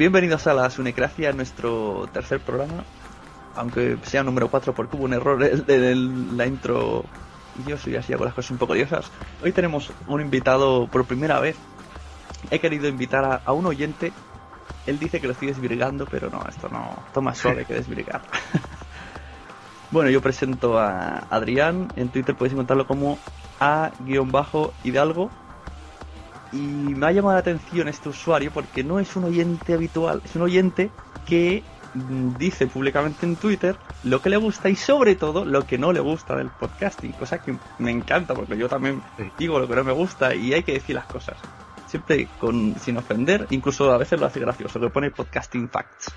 Bienvenidos a la Sunecracia, nuestro tercer programa. Aunque sea número 4 porque hubo un error en la intro y yo soy así, hago las cosas un poco diosas. Hoy tenemos un invitado por primera vez. He querido invitar a, a un oyente. Él dice que lo estoy desvirgando, pero no, esto no. Más suave que desvirgar. bueno, yo presento a Adrián. En Twitter podéis encontrarlo como a-hidalgo y me ha llamado la atención este usuario porque no es un oyente habitual, es un oyente que mm, dice públicamente en Twitter lo que le gusta y sobre todo lo que no le gusta del podcasting, cosa que me encanta porque yo también digo lo que no me gusta y hay que decir las cosas. Siempre con, sin ofender, incluso a veces lo hace gracioso, le pone podcasting facts.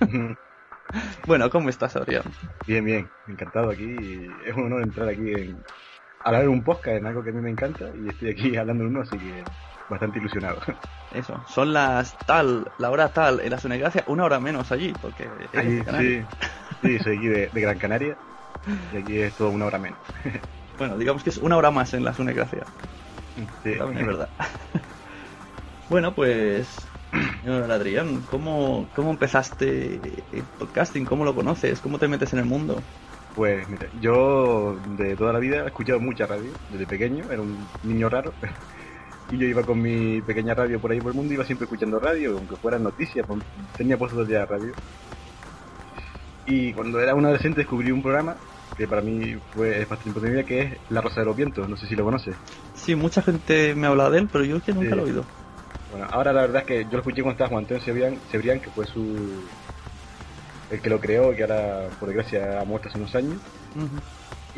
bueno, ¿cómo estás, Adrián? Bien, bien, encantado aquí. Es un honor entrar aquí en, a hablar en un podcast, en algo que a mí me encanta, y estoy aquí hablando en uno, así que bastante ilusionado. Eso, son las tal, la hora tal en la Gracia, una hora menos allí, porque allí, sí, sí, soy aquí de, Gran Canaria y aquí es todo una hora menos. bueno, digamos que es una hora más en la Gracia. Sí, También es verdad. bueno, pues Adrián, ¿cómo, ¿cómo empezaste el podcasting? ¿Cómo lo conoces? ¿Cómo te metes en el mundo? Pues mira, yo de toda la vida he escuchado mucha radio, desde pequeño, era un niño raro, y yo iba con mi pequeña radio por ahí por el mundo, iba siempre escuchando radio, aunque fueran noticias, tenía puestos de radio. Y cuando era un adolescente descubrí un programa que para mí fue bastante importante que es La Rosa de los Vientos, no sé si lo conoces. Sí, mucha gente me habla de él, pero yo es que nunca lo he oído. Bueno, ahora la verdad es que yo lo escuché cuando estaba Juan Antonio Cebrián, que fue su el que lo creó, que ahora por desgracia ha muerto hace unos años.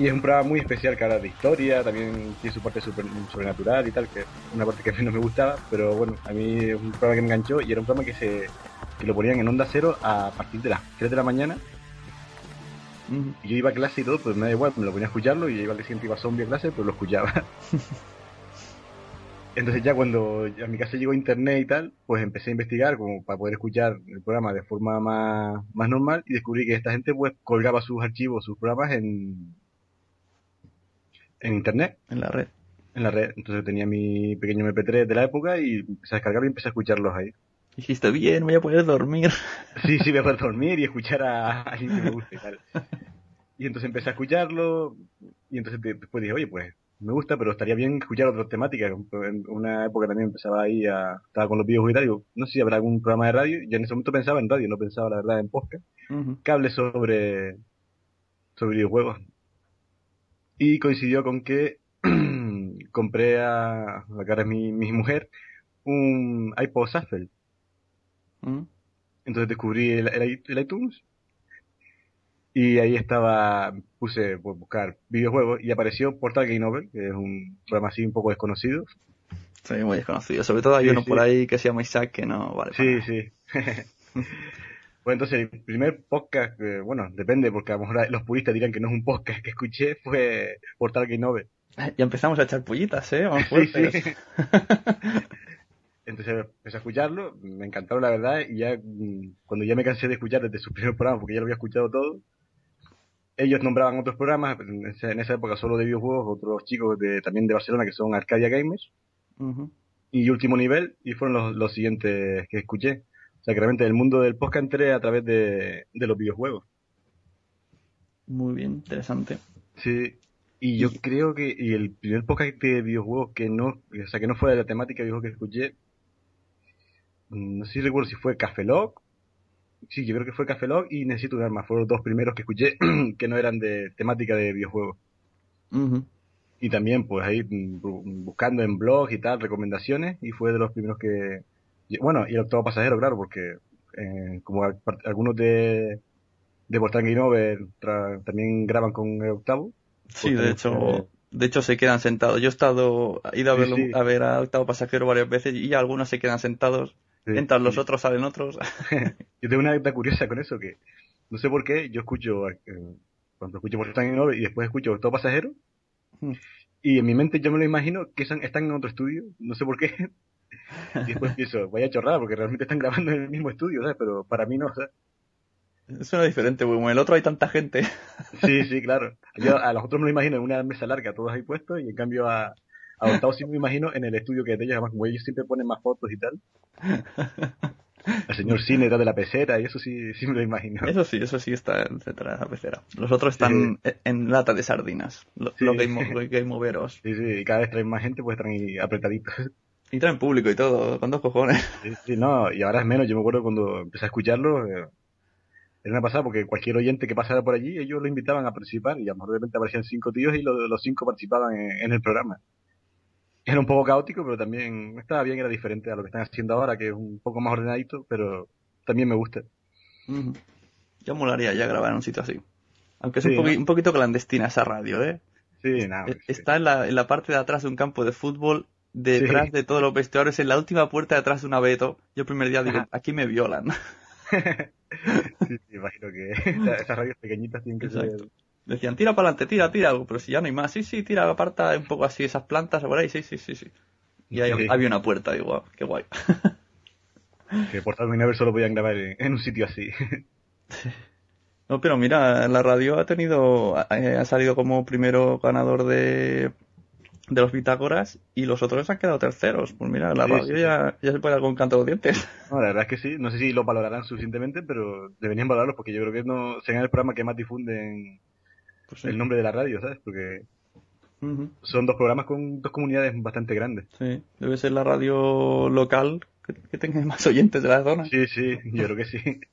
Y es un programa muy especial que habla de historia, también tiene su parte super, sobrenatural y tal, que es una parte que a mí no me gustaba, pero bueno, a mí es un programa que me enganchó y era un programa que se que lo ponían en onda cero a partir de las 3 de la mañana. Y yo iba a clase y todo, pues me da igual, me lo ponía a escucharlo y iba al siguiente iba zombie a clase, pero lo escuchaba. Entonces ya cuando a mi casa llegó internet y tal, pues empecé a investigar como para poder escuchar el programa de forma más, más normal y descubrí que esta gente pues colgaba sus archivos, sus programas en, en internet, En la red. en la red. Entonces tenía mi pequeño MP3 de la época y empecé a descargarlo y empecé a escucharlos ahí. Dijiste, bien, voy a poder dormir. Sí, sí, voy a poder dormir y escuchar a alguien que me guste y tal. Y entonces empecé a escucharlo y entonces de- después dije, oye, pues me gusta, pero estaría bien escuchar otras temáticas. En una época también empezaba ahí a... Estaba con los videojuegos y tal, digo, no sé si habrá algún programa de radio. Yo en ese momento pensaba en radio, no pensaba la verdad en podcast. Que hable sobre, sobre videojuegos. Y coincidió con que compré a, la cara es mi, mi mujer, un iPod Shuffle. Mm. Entonces descubrí el, el- el iTunes y ahí estaba, puse por buscar videojuegos y apareció Portal Game Over, que es un programa así un poco desconocido. Sí, muy desconocido. Sobre todo hay Sí, uno sí. por ahí que se llama Isaac que no vale. Sí, sí. entonces el primer podcast, eh, bueno, depende porque a lo mejor los puristas dirán que no es un podcast que escuché, fue Portal Game Over. Ya empezamos a echar pullitas, ¿eh? Vamos Sí, fuertes. sí. Entonces empecé a escucharlo, me encantaron la verdad, y ya mm, cuando ya me cansé de escuchar desde sus primeros programas, porque ya lo había escuchado todo, ellos nombraban otros programas, en esa, época solo de videojuegos, otros chicos de, también de Barcelona que son Arcadia Gamers, y Último Nivel, y fueron los, los siguientes que escuché. O sea que realmente el mundo del podcast entré a través de, de los videojuegos. Muy bien, interesante. Sí. Y yo creo que y el primer podcast de videojuegos que no, o sea, que no fue de la temática de videojuegos que escuché, mm, no sé si recuerdo si fue Café Lock. Sí, yo creo que fue Café Lock y Necesito un arma. Fueron los dos primeros que escuché que no eran de temática de videojuegos. Ujú. Y también, pues ahí mm, bu- buscando en blogs y tal, recomendaciones, y fue de los primeros que. Y- Bueno, y el octavo pasajero, claro, porque eh, como al- algunos de, de Game Over tra- también graban con el octavo. Sí, de eh, hecho, de hecho se quedan sentados. Yo he estado, he ido a Sí, verlo, sí. a ver a Octavo Pasajero varias veces y algunos se quedan sentados. Sí, Entran los otros, salen otros. Yo tengo una anécdota curiosa con eso, que no sé por qué, yo escucho, eh, cuando escucho Over y después escucho Octavo Pasajero, Hmm. y en mi mente yo me lo imagino que están en otro estudio, no sé por qué. Y después pienso, vaya chorrada, porque realmente están grabando en el mismo estudio, ¿sabes? Pero para mí no, ¿sabes? Suena diferente, porque en el otro hay tanta gente. Sí, sí, claro. Yo a los otros me lo imagino en una mesa larga, todos ahí puestos, y en cambio a, a Octavo sí me imagino en el estudio que de ellos, además como ellos siempre ponen más fotos y tal. El señor Cine detrás de la pecera, y eso sí, sí me lo imagino. Eso sí, eso sí está detrás de la pecera. Los otros están e- en lata de sardinas. Lo- Sí. Los game, los game overos. Sí, sí, y cada vez traen más gente, pues están ahí apretaditos. Y traen público y todo, con dos cojones. Sí, sí, no, y ahora es menos, yo me acuerdo cuando empecé a escucharlo, eh, era una pasada porque cualquier oyente que pasara por allí, ellos lo invitaban a participar y a lo mejor de repente aparecían cinco tíos y lo- los cinco participaban en, en el programa. Era un poco caótico, pero también estaba bien, era diferente a lo que están haciendo ahora, que es un poco más ordenadito, pero también me gusta. Ujú. Yo molaría ya grabar en un sitio así. Aunque es Sí, un, poqui- ¿no? un poquito clandestina esa radio, ¿eh? Sí, nada. Sí. Está en la, en la parte de atrás de un campo de fútbol, detrás Sí. de todos los vestuarios, en la última puerta detrás de un abeto. Yo el primer día digo, Ajá. aquí me violan. Sí, sí, imagino que esa- esas radios pequeñitas tienen que Exacto. ser... Decían, tira para adelante, tira, tira algo, pero si ya no hay más, sí, sí, tira, aparta un poco así esas plantas por ahí, sí, sí, sí, sí. Y ahí Sí. había una puerta, digo, "Guau, qué guay. que por tal Universe solo podían grabar en, en un sitio así. No, pero mira, la radio ha tenido, eh, ha salido como primero ganador de, de los Bitágoras y los otros se han quedado terceros. Pues mira, la Sí, radio sí. ya, ya se puede dar con canto de los dientes. No, la verdad es que sí. No sé si lo valorarán suficientemente, pero deberían valorarlo porque yo creo que no será el programa que más difunden Pues el nombre de la radio, ¿sabes? Porque son dos programas con dos comunidades bastante grandes. sí, debe ser la radio local que, que tenga más oyentes de la zona. Sí, sí, yo creo que sí.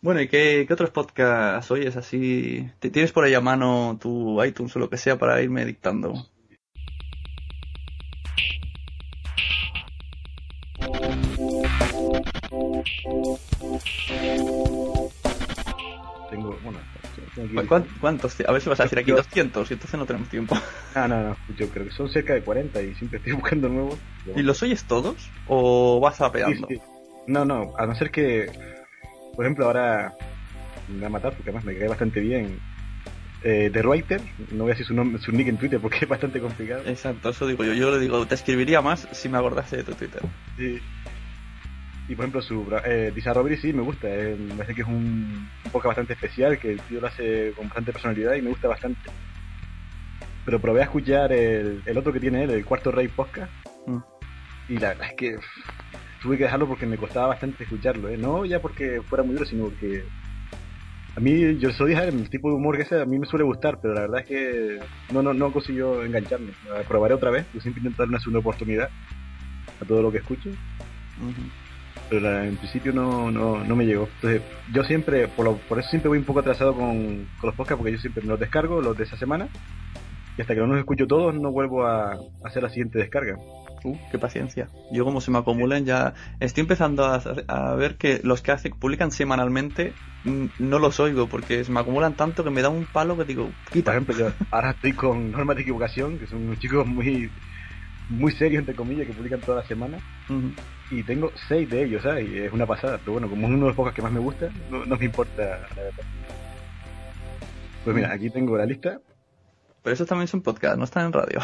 Bueno, ¿y qué, qué otros podcasts oyes así? ¿Te- ¿Tienes por ahí a mano tu iTunes o lo que sea para irme dictando? Tengo, bueno, tengo aquí- ¿Cu- cuán- ¿Cuántos? A ver si vas a decir aquí Yo- 200 y entonces no tenemos tiempo. Ah, no, no, yo creo que son cerca de 40 y siempre estoy buscando nuevos. ¿Y los oyes todos o vas apeando? sí. No, no, a no ser que, por ejemplo, ahora me va a matar porque además me cae bastante bien eh, The Writer, no voy a decir su, nombre, su nick en Twitter porque es bastante complicado. Exacto, eso digo yo. Yo le digo, te escribiría más si me acordase de tu Twitter. Sí. Y por ejemplo, su eh, Robbery sí me gusta. eh, me parece que es un, podcast bastante especial, que el tío lo hace con bastante personalidad y me gusta bastante. Pero probé a escuchar el, el otro que tiene él, el Cuarto Rey Podcast. Mm. Y la verdad es que tuve que dejarlo porque me costaba bastante escucharlo. ¿eh? No ya porque fuera muy duro, sino porque a mí, yo soy el tipo de humor que ese, a mí me suele gustar, pero la verdad es que no, no, no consiguió engancharme. La probaré otra vez, yo siempre intento dar una segunda oportunidad a todo lo que escucho, pero la- en principio no, no, no me llegó. Entonces, yo siempre, por, lo- por eso siempre voy un poco atrasado con, con los podcasts, porque yo siempre me los descargo, los de esa semana, y hasta que no los escucho todos, no vuelvo a, a hacer la siguiente descarga. Uh, qué paciencia. Yo como se me acumulan ya... Estoy empezando a, a ver que los que hace, publican semanalmente no los oigo porque se me acumulan tanto que me da un palo que digo, Por quita. ejemplo, yo ahora estoy con Normas de Equivocación, que son unos chicos muy muy serios, entre comillas, que publican toda la semana. Y tengo seis de ellos, ¿sabes? Y es una pasada, pero bueno, como es uno de los pocos que más me gusta, no, no me importa, la verdad. Pues mira, aquí tengo la lista. Pero esos también son podcasts, no están en radio.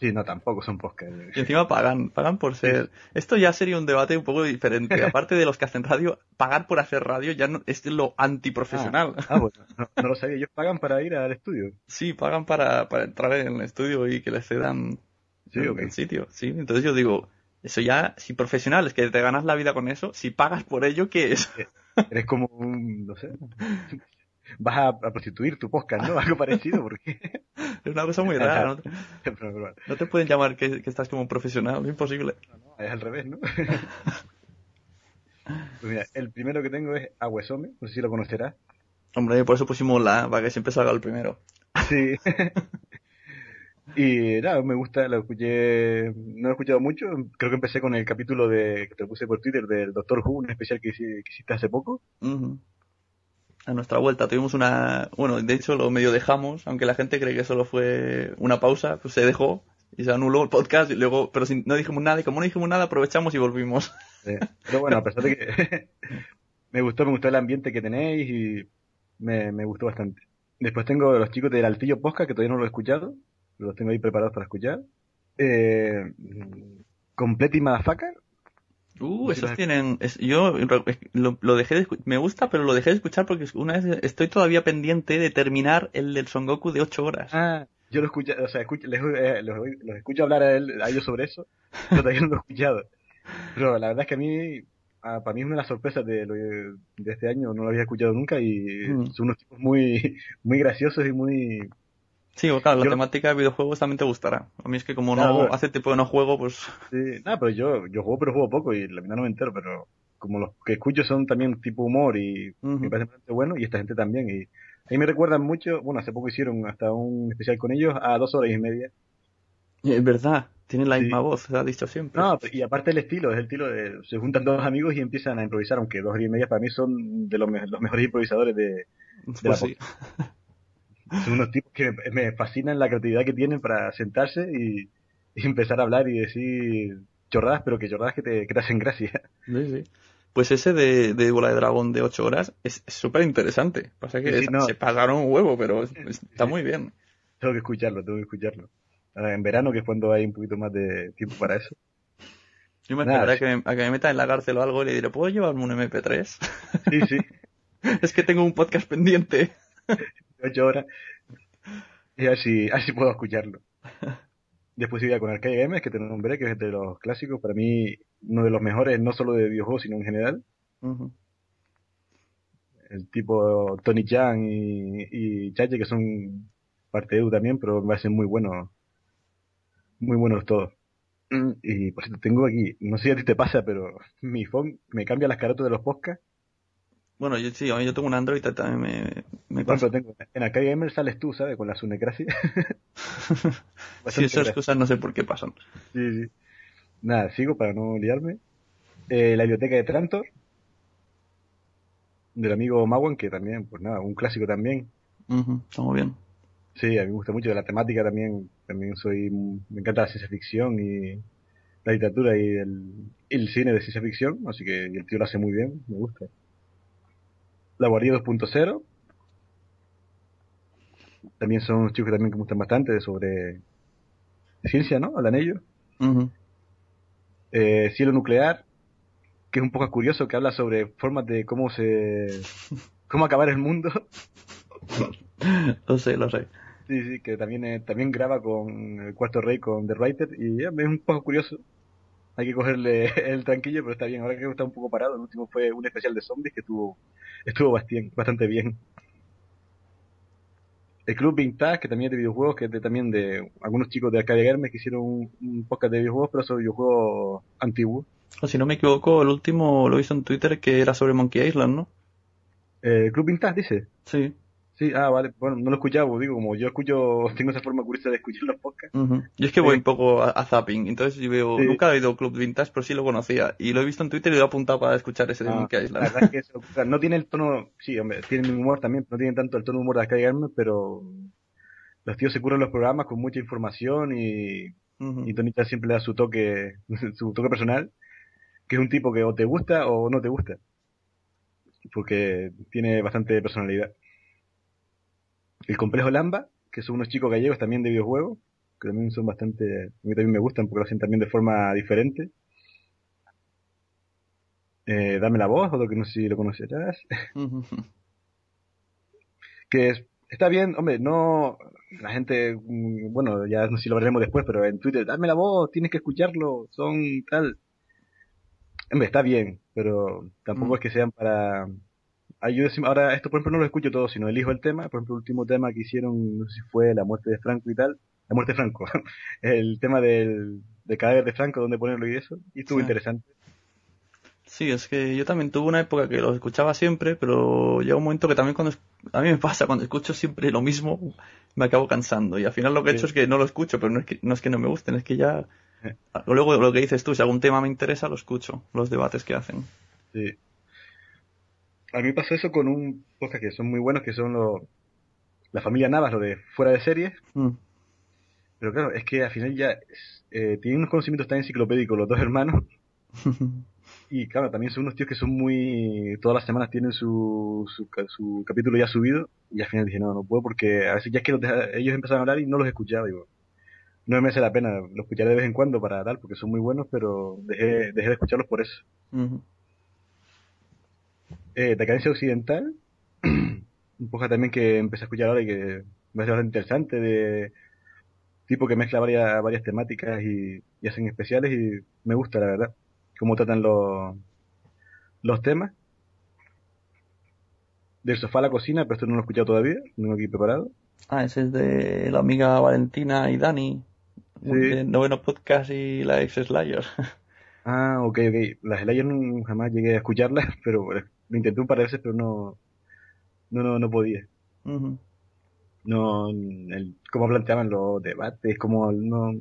Sí, no, tampoco son podcasts. Y encima pagan, pagan por ser... Esto ya sería un debate un poco diferente. Aparte de los que hacen radio, pagar por hacer radio ya no, es lo antiprofesional. Ah, ah, pues no, no lo sabía, ellos pagan para ir al estudio. Sí, pagan para, para entrar en el estudio y que les cedan Sí, el, ok. el sitio. Sí, entonces yo digo, eso ya, si profesional es que te ganas la vida con eso, si pagas por ello, ¿qué es? Eres como un, no sé, vas a, a prostituir tu podcast, ¿no? Algo parecido, porque... Es una cosa muy rara, ¿no? No te pueden llamar que, que estás como un profesional, es imposible. no, es al revés, ¿no? Pues mira, el primero que tengo es Aguesome, no sé si lo conocerás. Hombre, por eso pusimos la, para que siempre salga el primero. Sí. y nada, me gusta, lo escuché, no lo he escuchado mucho, creo que empecé con el capítulo de que te puse por Twitter del Doctor Who, un especial que, que hiciste hace poco. A nuestra vuelta tuvimos una... Bueno, de hecho lo medio dejamos, aunque la gente cree que solo fue una pausa, pues se dejó y se anuló el podcast y luego, pero sin- no dijimos nada y como no dijimos nada aprovechamos y volvimos. Pero bueno, a pesar de que me gustó, me gustó el ambiente que tenéis y me, me gustó bastante. Después tengo los chicos del Altillo Posca, que todavía no lo he escuchado, los tengo ahí preparados para escuchar. Eh, Complete y Uh, esos tienen... es- yo lo, lo dejé de Me gusta, pero lo dejé de escuchar porque una vez estoy todavía pendiente de terminar el del Son Goku de 8 horas. Ah, yo lo escucho, o sea, escucho, les- eh, los, los escucho hablar a, él, a ellos sobre eso, pero todavía no lo he escuchado. Pero la verdad es que a mí, ah, para mí es una de las sorpresas de, lo de, de este año, no lo había escuchado nunca y Mm. son unos tipos muy, muy graciosos y muy... Sí, bueno, claro, la Yo- temática de videojuegos también te gustará. A mí es que como Claro, no bueno. hace tiempo que no juego, pues... Sí, nada, pero yo, yo juego, pero juego poco y la verdad no me entero, pero como los que escucho son también tipo humor y me parecen bastante buenos y esta gente también y a mí me recuerdan mucho, bueno, hace poco hicieron hasta un especial con ellos a dos horas y media Es verdad, tienen la Sí. misma voz, se ha dicho siempre. No, y aparte el estilo, es el estilo de se juntan dos amigos y empiezan a improvisar, aunque dos horas y media para mí son de los, me- los mejores improvisadores de Pues la sí. son unos tipos que me, fascinan la creatividad que tienen para sentarse y, y empezar a hablar y decir chorradas, pero que chorradas que te, que te hacen gracia. Sí, sí. Pues ese de, de Bola de Dragón de 8 horas es súper interesante. Pasa que Sí, sí, es- no. se pasaron un huevo, pero es- está muy bien. Tengo que escucharlo, tengo que escucharlo. Ahora, en verano, que es cuando hay un poquito más de tiempo para eso. Yo me Nada, esperaré a sí. que, me, a que me metan en la cárcel o algo y le diré, ¿puedo llevarme un MP3? Sí, sí, es que tengo un podcast pendiente. ocho horas. Y a ver si, a ver si puedo escucharlo. Después iría con Arcade Games, que te nombré, que es de los clásicos. Para mí, uno de los mejores, no solo de videojuegos, sino en general. El tipo Tony Chan y, y Chache, que son parte de Edu también, pero me parecen muy buenos. Muy buenos todos. Mm, Y por cierto, tengo aquí, no sé si a ti te pasa, pero mi phone me cambia las carotas de los podcasts. Bueno, yo sí, yo tengo un Android también me, me pasa. ejemplo, tengo, en Arcade Gamer sales tú, ¿sabes? Con la Sunecracia. Sí, esas gracioso. cosas no sé por qué pasan. Sí, sí. Nada, sigo para no liarme. Eh, la biblioteca de Trantor. Del amigo Mawan, que también, pues nada, un clásico también. Ujú, Está muy bien. Sí, a mí me gusta mucho de la temática también. También soy, me encanta la ciencia ficción y la literatura y el, el cine de ciencia ficción. Así que el tío lo hace muy bien, me gusta. La Guardia 2.0. también son chicos que también me gustan bastante sobre ciencia, ¿no? Hablan ellos. Eh, Cielo Nuclear, que es un poco curioso, que habla sobre formas de cómo se... cómo acabar el mundo. lo sé, lo sé. Sí, sí, que también, eh, también graba con el Cuarto Rey, con The Writer, y es un poco curioso. Hay que cogerle el tranquillo, pero está bien. Ahora que está un poco parado, el último fue un especial de zombies que estuvo, estuvo bastante bien el Club Vintage, que también es de videojuegos, que es de, también de algunos chicos de Arcadia Games que hicieron un, podcast de videojuegos, pero sobre videojuegos antiguos. Si no me equivoco, el último lo hice en Twitter que era sobre Monkey Island, ¿no? Eh, ¿El Club Vintage dice? Sí. Sí, ah, vale. Bueno, no lo he escuchado, digo, como yo escucho, tengo esa forma curiosa de escuchar los podcasts. Yo es que voy un poco a, zapping, entonces yo veo, nunca he oído Club Vintage, pero sí lo conocía. Y lo he visto en Twitter y lo he apuntado para escuchar ese de ah, Monkey Island. La verdad es que eso, no tiene el tono, sí, hombre, tiene mi humor también, no tiene tanto el tono de humor de Arcadia Games, pero los tíos se curan los programas con mucha información y, y Tonita siempre le da su toque, su toque personal, que es un tipo que o te gusta o no te gusta. Porque tiene bastante personalidad. El complejo Lamba, que son unos chicos gallegos también de videojuegos, que también son bastante, a mí también me gustan porque lo hacen también de forma diferente. Eh, Dame la voz, otro que no sé si lo conocerás. que es, está bien, hombre, no, la gente, mm, bueno, ya no sé si lo veremos después, pero en Twitter, dame la voz, tienes que escucharlo, son tal. Hombre, está bien, pero tampoco mm. es que sean para ahora esto por ejemplo no lo escucho todo, sino elijo el tema, por ejemplo el último tema que hicieron, no sé si fue la muerte de Franco y tal, la muerte de Franco, el tema del, de cadáver de Franco, donde ponerlo y eso, y estuvo interesante. Sí, es que yo también tuve una época que los escuchaba siempre, pero llega un momento que también cuando a mí me pasa, cuando escucho siempre lo mismo, me acabo cansando. Y al final lo que he hecho es que no lo escucho, pero no es que no, es que no me gusten, es que ya... Luego lo que dices tú, si algún tema me interesa, lo escucho, los debates que hacen. Sí a mí pasó eso con un podcast que son muy buenos, que son los, la familia Navas, lo de fuera de series. Mm. Pero claro, es que al final ya eh, tienen unos conocimientos tan enciclopédicos los dos hermanos. y claro, también son unos tíos que son muy... Todas las semanas tienen su, su, capítulo ya subido. Y al final dije, no, no puedo porque a veces ya es que ellos empezaron a hablar y no los escuchaba. Digo, no me hace la pena, los escucharé de vez en cuando para tal, porque son muy buenos, pero dejé, dejé de escucharlos por eso eh, Decadencia Occidental, un poco también que empecé a escuchar ahora y que me hace bastante interesante, de tipo que mezcla varias, varias temáticas y, hacen especiales y me gusta, la verdad, cómo tratan los, los temas. Del sofá a la cocina, pero esto no lo he escuchado todavía, no lo he aquí preparado. Ah, ese es de la amiga Valentina y Dani. Sí. noveno podcast y la ex Slayer. Ah, ok, ok. Las Slayer jamás llegué a escucharlas, pero lo intenté un par de veces, pero no, no, no, no podía. No, el, cómo planteaban los debates, como no...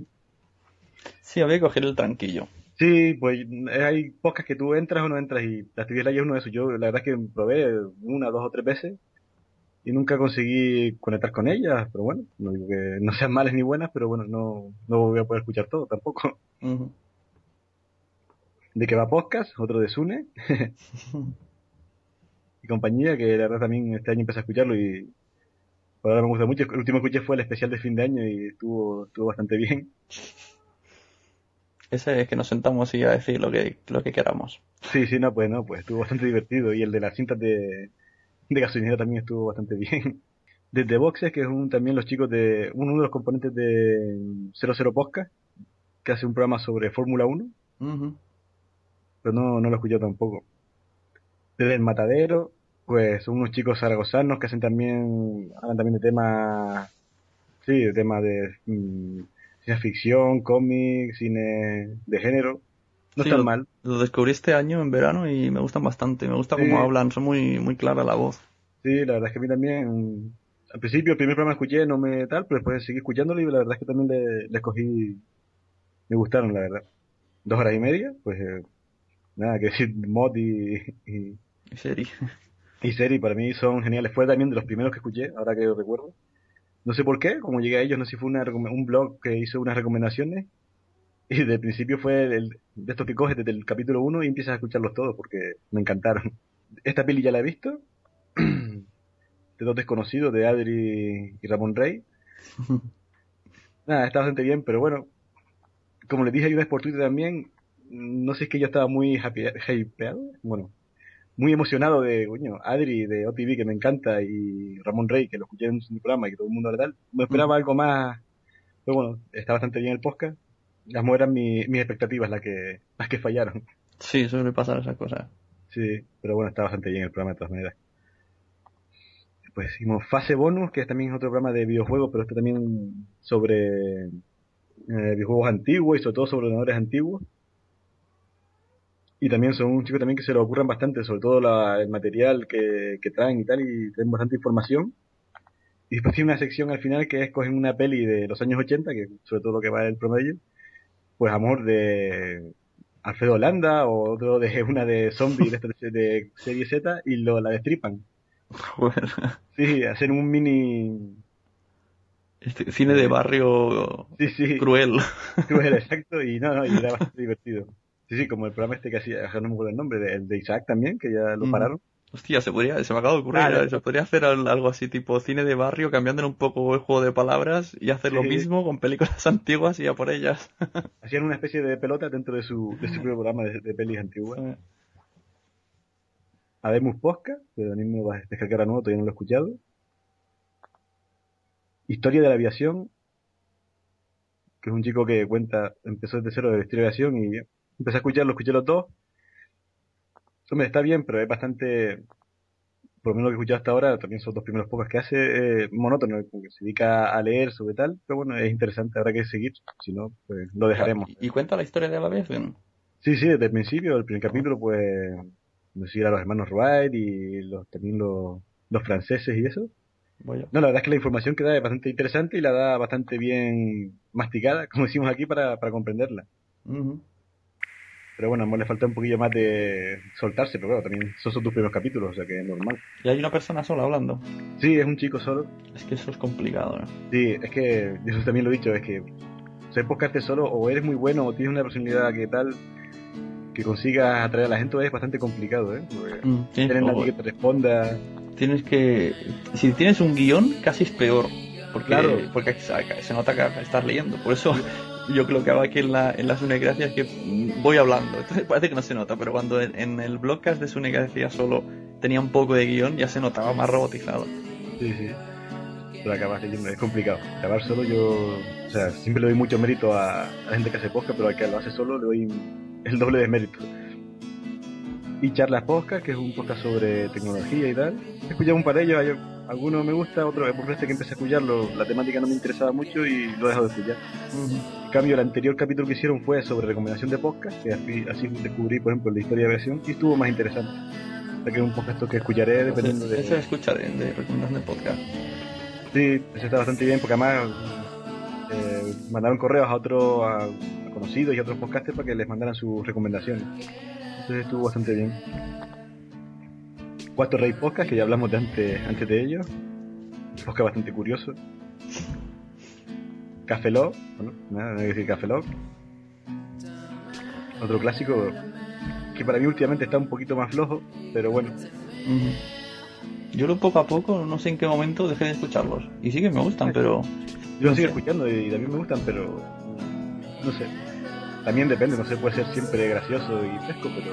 Sí, había que coger el tranquillo. Sí, pues hay pocas que tú entras o no entras y las TV es uno de esos. Yo la verdad es que probé una, dos o tres veces y nunca conseguí conectar con ellas, pero bueno, no digo que no sean malas ni buenas, pero bueno, no, no voy a poder escuchar todo tampoco. De que va podcast, otro de Sune. y compañía, que la verdad también este año empecé a escucharlo y ahora me gusta mucho. El último que escuché fue el especial de fin de año y estuvo, estuvo bastante bien. Ese es que nos sentamos y a decir lo que, lo que queramos. Sí, sí, no, pues no, pues estuvo bastante divertido. Y el de las cintas de, de gasolinera también estuvo bastante bien. Desde Boxes, que es un, también los chicos de, uno de los componentes de 00 Podcast, que hace un programa sobre Fórmula 1. Pero no, no lo escuché tampoco del Matadero, pues unos chicos zaragozanos que hacen también, hablan también de temas, sí, de temas de mm, ciencia ficción, cómics, cine de género. No están mal. Lo descubrí este año en verano y me gustan bastante. Me gusta cómo hablan, son muy, muy clara la voz. Sí, la verdad es que a mí también, al principio el primer programa escuché, no me tal, pero después seguí escuchándolo y la verdad es que también le, le escogí, me gustaron, la verdad. Dos horas y media, pues eh, nada, que decir mod y y Seri. Y Seri para mí son geniales. Fue también de los primeros que escuché, ahora que recuerdo. No sé por qué, como llegué a ellos, no sé si fue una, un blog que hizo unas recomendaciones. Y de principio fue el, de estos que coges desde el capítulo 1 y empiezas a escucharlos todos porque me encantaron. Esta peli ya la he visto. de dos desconocidos, de Adri y Ramón Rey. Nada, está bastante bien, pero bueno, como les dije vez por Twitter también, no sé, es que yo estaba muy happy, hypeado, bueno, muy emocionado de, coño, Adri de OTV que me encanta y Ramón Rey que lo escuché en su programa y que todo el mundo habla tal. Me esperaba algo más, pero bueno, está bastante bien el podcast. Las eran mi, mis expectativas las que, las que fallaron. Sí, suele pasar esas cosas. Sí, pero bueno, está bastante bien el programa de todas maneras. Pues hicimos Fase Bonus, que también es otro programa de videojuegos, pero este también sobre eh, videojuegos antiguos y sobre todo sobre ordenadores antiguos. Y también son un chico también que se lo ocurran bastante, sobre todo la, el material que, que, traen y tal, y tienen bastante información. Y después tiene una sección al final que es cogen una peli de los años 80, que sobre todo lo que va el promedio, pues amor de Alfredo Holanda o otro de una de zombies de, de serie Z y lo la destripan. Sí, hacen un mini este, cine de barrio sí, sí. cruel. Cruel, exacto, y no, no, y era bastante divertido. Sí, sí, como el programa este que hacía, no me acuerdo el nombre, el de Isaac también, que ya lo pararon. Hostia, se podría, se me acaba de ocurrir, se podría hacer algo así tipo cine de barrio, cambiándole un poco el juego de palabras y hacer lo mismo con películas antiguas y ya por ellas. Hacían una especie de pelota dentro de su, de su programa de, de pelis antiguas. Sí. Habemos Posca, que también me va a descargar a nuevo, todavía no lo he escuchado. Historia de la aviación, que es un chico que cuenta, empezó desde cero de la de aviación y empecé a escucharlo, escuché los dos. Hombre, está bien, pero es bastante, por lo menos lo que he escuchado hasta ahora, también son los dos primeros pocos que hace, eh, monótono, que se dedica a leer sobre tal, pero bueno, es interesante, habrá que seguir, si no, pues lo dejaremos. ¿Y cuenta la historia de la aviación? Sí, sí, desde el principio, el primer capítulo, pues, no sé si los hermanos Wright y los, también los, los franceses y eso. No, la verdad es que la información que da es bastante interesante y la da bastante bien masticada, como decimos aquí, para, para comprenderla. Pero bueno, a le falta un poquillo más de soltarse, pero bueno, también esos son tus primeros capítulos, o sea que es normal. ¿Y hay una persona sola hablando? Sí, es un chico solo. Es que eso es complicado, ¿eh? Sí, es que, eso también lo he dicho, es que ser podcastер solo o eres muy bueno o tienes una personalidad que tal que consigas atraer a la gente es bastante complicado, ¿eh? Mm, tener nadie que te responda. Tienes que. Si tienes un guion, casi es peor. Porque, claro. porque se nota que estás leyendo. Por eso yo creo que hago aquí en la, en la Sunegracia es que voy hablando. Entonces parece que no se nota, pero cuando en, el blogcast de Sunegracia solo tenía un poco de guion, ya se notaba más robotizado. Sí, sí. Pero leyendo, es complicado. Acabar solo yo. O sea, siempre le doy mucho mérito a, la gente que hace podcast, pero al que lo hace solo le doy el doble de mérito. Y Charlas Podcast, que es un podcast sobre tecnología y tal. He escuchado un par de ellos, algunos me gusta, otros por este que empecé a escucharlo, la temática no me interesaba mucho y lo he dejado de escuchar. En cambio, el anterior capítulo que hicieron fue sobre recomendación de podcast, que así, así descubrí, por ejemplo, la historia de aviación y estuvo más interesante. O sea que es un podcast que escucharé dependiendo de... Ese escucharé, de recomendación de podcast. Sí, ese está bastante bien porque además eh, mandaron correos a otros conocidos y a otros podcasters para que les mandaran sus recomendaciones. Entonces estuvo bastante bien. Cuatro Rey Podcast, que ya hablamos de antes, antes de ellos. Un podcast bastante curioso. Café Log, bueno, nada, no hay que decir Café. Otro clásico que para mí últimamente está un poquito más flojo, pero bueno. Yo lo poco a poco, no sé en qué momento dejé de escucharlos. Y sí que me gustan, pero yo sigo escuchando y también me gustan, pero no sé. También depende, no sé, puede ser siempre gracioso y fresco, pero.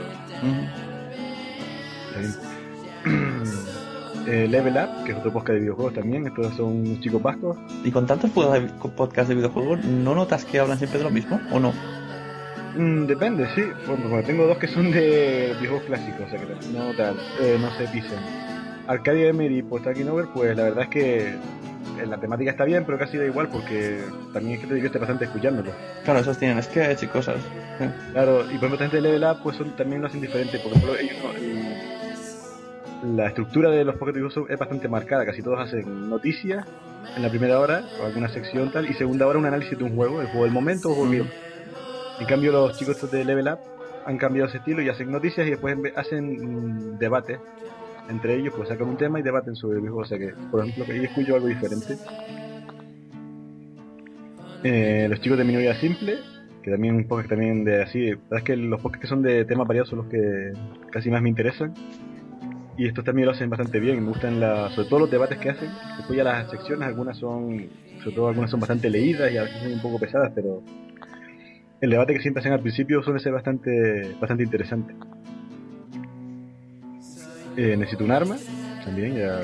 eh, Level Up, que es otro podcast de videojuegos también, estos son chicos vascos. ¿Y con tantos podcasts de videojuegos, no notas que hablan siempre de lo mismo o no? Mm, depende, sí. Bueno, tengo dos que son de videojuegos clásicos, o sea que no tal, eh, no se pisen. Arcadia Emery y Postalking Over, pues la verdad es que la temática está bien, pero casi da igual porque también es que te diviertes bastante escuchándolo. Claro, esos tienen sketch y cosas. Claro, y por ejemplo, gente de Level Up pues son, también lo hacen diferente. Por ejemplo, ellos la estructura de los Pocket es bastante marcada. Casi todos hacen noticias en la primera hora, o alguna sección tal, y segunda hora un análisis de un juego, el juego del momento o el En cambio, los chicos de Level Up han cambiado ese estilo y hacen noticias y después hacen mm, debate entre ellos pues sacan un tema y debaten sobre el juego. O sea que, por ejemplo, que yo escucho algo diferente. Eh, los chicos de Minoría Simple, que también un podcast también de así, es que los podcasts que son de temas variados son los que casi más me interesan. y estos también lo hacen bastante bien. Me gustan la, sobre todo los debates que hacen. Después ya las secciones, algunas son, sobre todo algunas son bastante leídas y a veces son un poco pesadas, pero el debate que siempre hacen al principio suele ser bastante, bastante interesante. Eh, necesito un arma, también ya.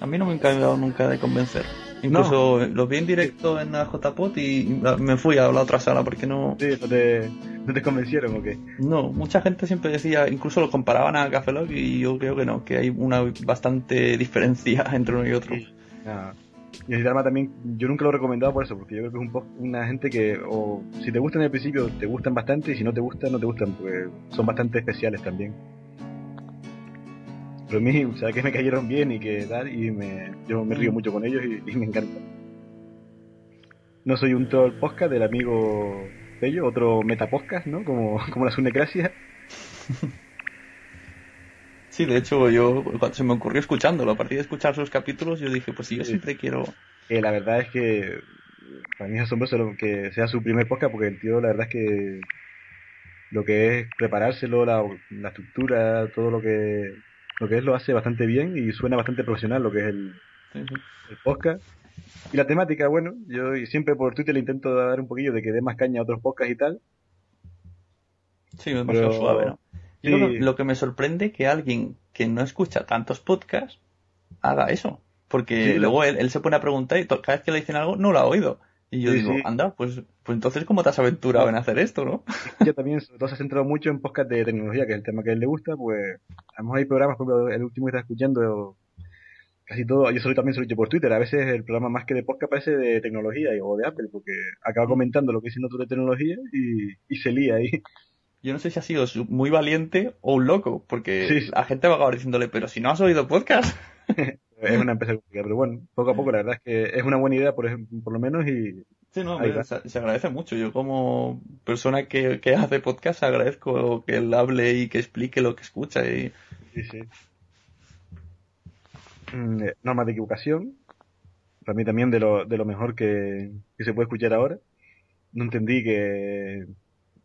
A mí no me he encargado nunca de convencer. Incluso los vi en directo en la JPOT y me fui a la otra sala porque no... Sí, no te, no te convencieron o qué. No, mucha gente siempre decía, incluso lo comparaban a Café Lock y yo creo que no, que hay una bastante diferencia entre uno y otro. Y el arma también, yo nunca lo he recomendado por eso, porque yo creo que es un poco una gente que, o si te gustan el principio, te gustan bastante, y si no te gustan, no te gustan, porque son bastante especiales también. Pero a mí, o sea, que me cayeron bien y que tal, y me, yo me río mm. mucho con ellos y, me encanta. No soy un troll podcast del amigo Pello, otro metapodcast, ¿no? Como, como la Sunecracia. Sí, de hecho, yo cuando se me ocurrió escuchándolo, a partir de escuchar sus capítulos, yo dije, pues sí, yo siempre quiero. Eh, la verdad es que para mí es asombroso que sea su primer podcast, porque el tío, la verdad es que lo que es preparárselo, la, la estructura, todo lo que lo que es lo hace bastante bien y suena bastante profesional lo que es el, podcast. Y la temática, bueno, yo siempre por Twitter le intento dar un poquillo de que dé más caña a otros podcasts y tal. Sí, es suave, ¿no? lo, que me sorprende que alguien que no escucha tantos podcasts haga eso. Porque luego él, se pone a preguntar y cada vez que le dicen algo no lo ha oído. Y yo digo, anda, pues, pues entonces ¿cómo te has aventurado en hacer esto, no? Yo también, sobre todo se ha centrado mucho en podcast de tecnología, que es el tema que a él le gusta, pues a lo mejor hay programas, como el último que está escuchando, casi todo, yo solo también he dicho por Twitter, a veces el programa más que de podcast parece de tecnología o de Apple, porque acaba comentando lo que dicen otros de tecnología y, y se lía ahí. Yo no sé si ha sido muy valiente o un loco, porque la gente va a acabar diciéndole, pero si no has oído podcast. es una empresa complicada, pero bueno, poco a poco la verdad es que es una buena idea por, ejemplo, por lo menos y... Sí, no, se, agradece mucho. Yo como persona que, hace podcast agradezco que él hable y que explique lo que escucha. Y... Sí, sí. Mm, eh, normas de equivocación. Para mí también de lo, de lo mejor que, se puede escuchar ahora. No entendí que...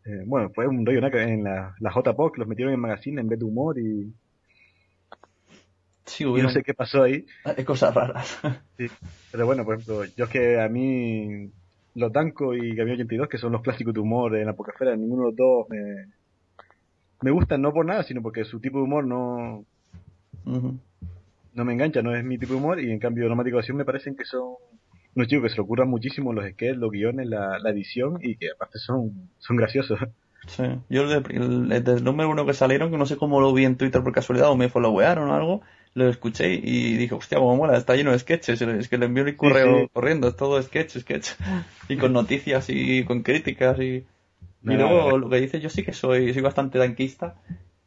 Eh, bueno, fue un rollo en la, la JPOC, los metieron en magazine en vez de humor y Sí, no sé qué pasó ahí. Hay cosas raras. Sí. Pero bueno, por ejemplo, yo es que a mí los Danco y Gabriel 82, que son los clásicos de humor en la pocafera, ninguno de los dos me, me gustan, no por nada, sino porque su tipo de humor no, no me engancha, no es mi tipo de humor, y en cambio, los Acción me parecen que son unos chicos que se lo ocurran muchísimo los sketches, los guiones, la, la edición, y que aparte son, son graciosos. Sí, yo desde el, número uno que salieron, que no sé cómo lo vi en Twitter por casualidad o me followearon o algo, lo escuché y dije, hostia, cómo mola, está lleno de sketches. Es que le envío el correo corriendo, es todo sketch, sketch. Y con noticias y con críticas y. Y luego lo que dice, yo sí que soy, soy bastante tanquista,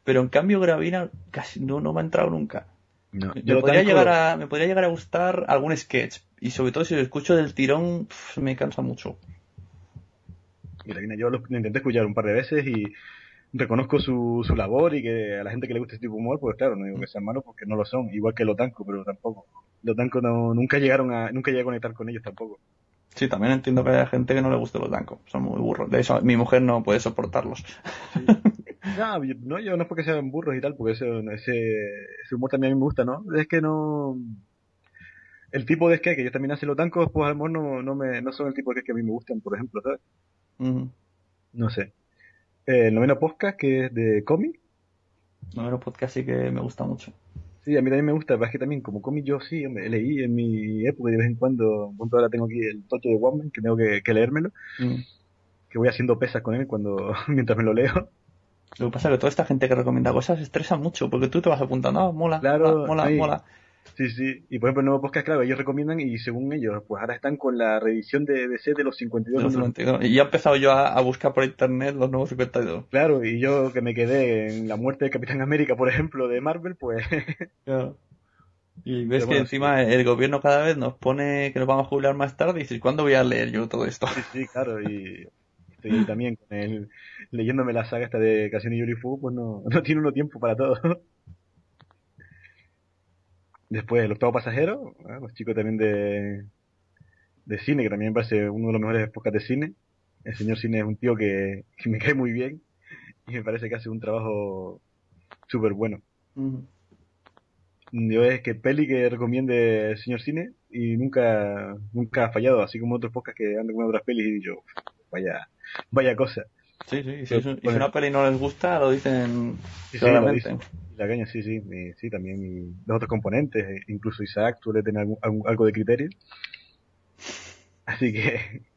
pero en cambio Gravina casi no, no me ha entrado nunca. me, podría llegar a, me podría llegar a gustar algún sketch, y sobre todo si lo escucho del tirón, me cansa mucho. Gravina, yo lo intenté escuchar un par de veces y reconozco su, su labor y que a la gente que le gusta este tipo de humor, pues claro, no digo que sean malos porque no lo son, igual que los tancos, pero tampoco. Los tancos no, nunca llegaron a, nunca llegué a conectar con ellos tampoco. Sí, también entiendo que hay gente que no le gusta los tancos, son muy burros. De eso, mi mujer no puede soportarlos. no, yo no es porque sean burros y tal, porque ese, ese, humor también a mí me gusta, ¿no? Es que no, el tipo de sketch que yo también hace los tancos, pues a lo mejor no, no, me, no son el tipo de sketch que a mí me gustan, por ejemplo, ¿sabes? No sé el noveno podcast, que es de cómic. Noveno podcast sí que me gusta mucho. Sí, a mí también me gusta, pero es que también como cómic yo sí, hombre, leí en mi época de vez en cuando, punto ahora tengo aquí el tocho de Woman, que tengo que, leérmelo, mm. que voy haciendo pesas con él cuando mientras me lo leo. Lo que pasa es que toda esta gente que recomienda cosas estresa mucho, porque tú te vas apuntando, ah, mola, claro, mola, mola. Sí, sí. Y por ejemplo, el nuevo podcast, claro, ellos recomiendan y según ellos, pues ahora están con la revisión de DC de los 52. Y ya he empezado yo a, buscar por internet los nuevos 52. Claro, y yo que me quedé en la muerte de Capitán América, por ejemplo, de Marvel, pues... Claro. Y ves que encima el gobierno cada vez nos pone que nos vamos a jubilar más tarde y dices, ¿cuándo voy a leer yo todo esto? Sí, sí, claro, y estoy también con él leyéndome la saga esta de Casino y Yuri Fu, pues no, no tiene uno tiempo para todo. Después el octavo pasajero, los chicos también de, de cine, que también me parece uno de los mejores épocas de cine. El señor Cine es un tío que, me cae muy bien y me parece que hace un trabajo súper bueno. Yo es que peli que recomiende el señor cine y nunca nunca ha fallado, así como otros podcasts que han recomendado otras pelis y yo, vaya, vaya cosa. Sí, sí, si, si una peli no les gusta, lo dicen sí, sí, la caña, sí, sí, sí, también los otros componentes, e incluso Isaac suele tener algo de criterio. Así que...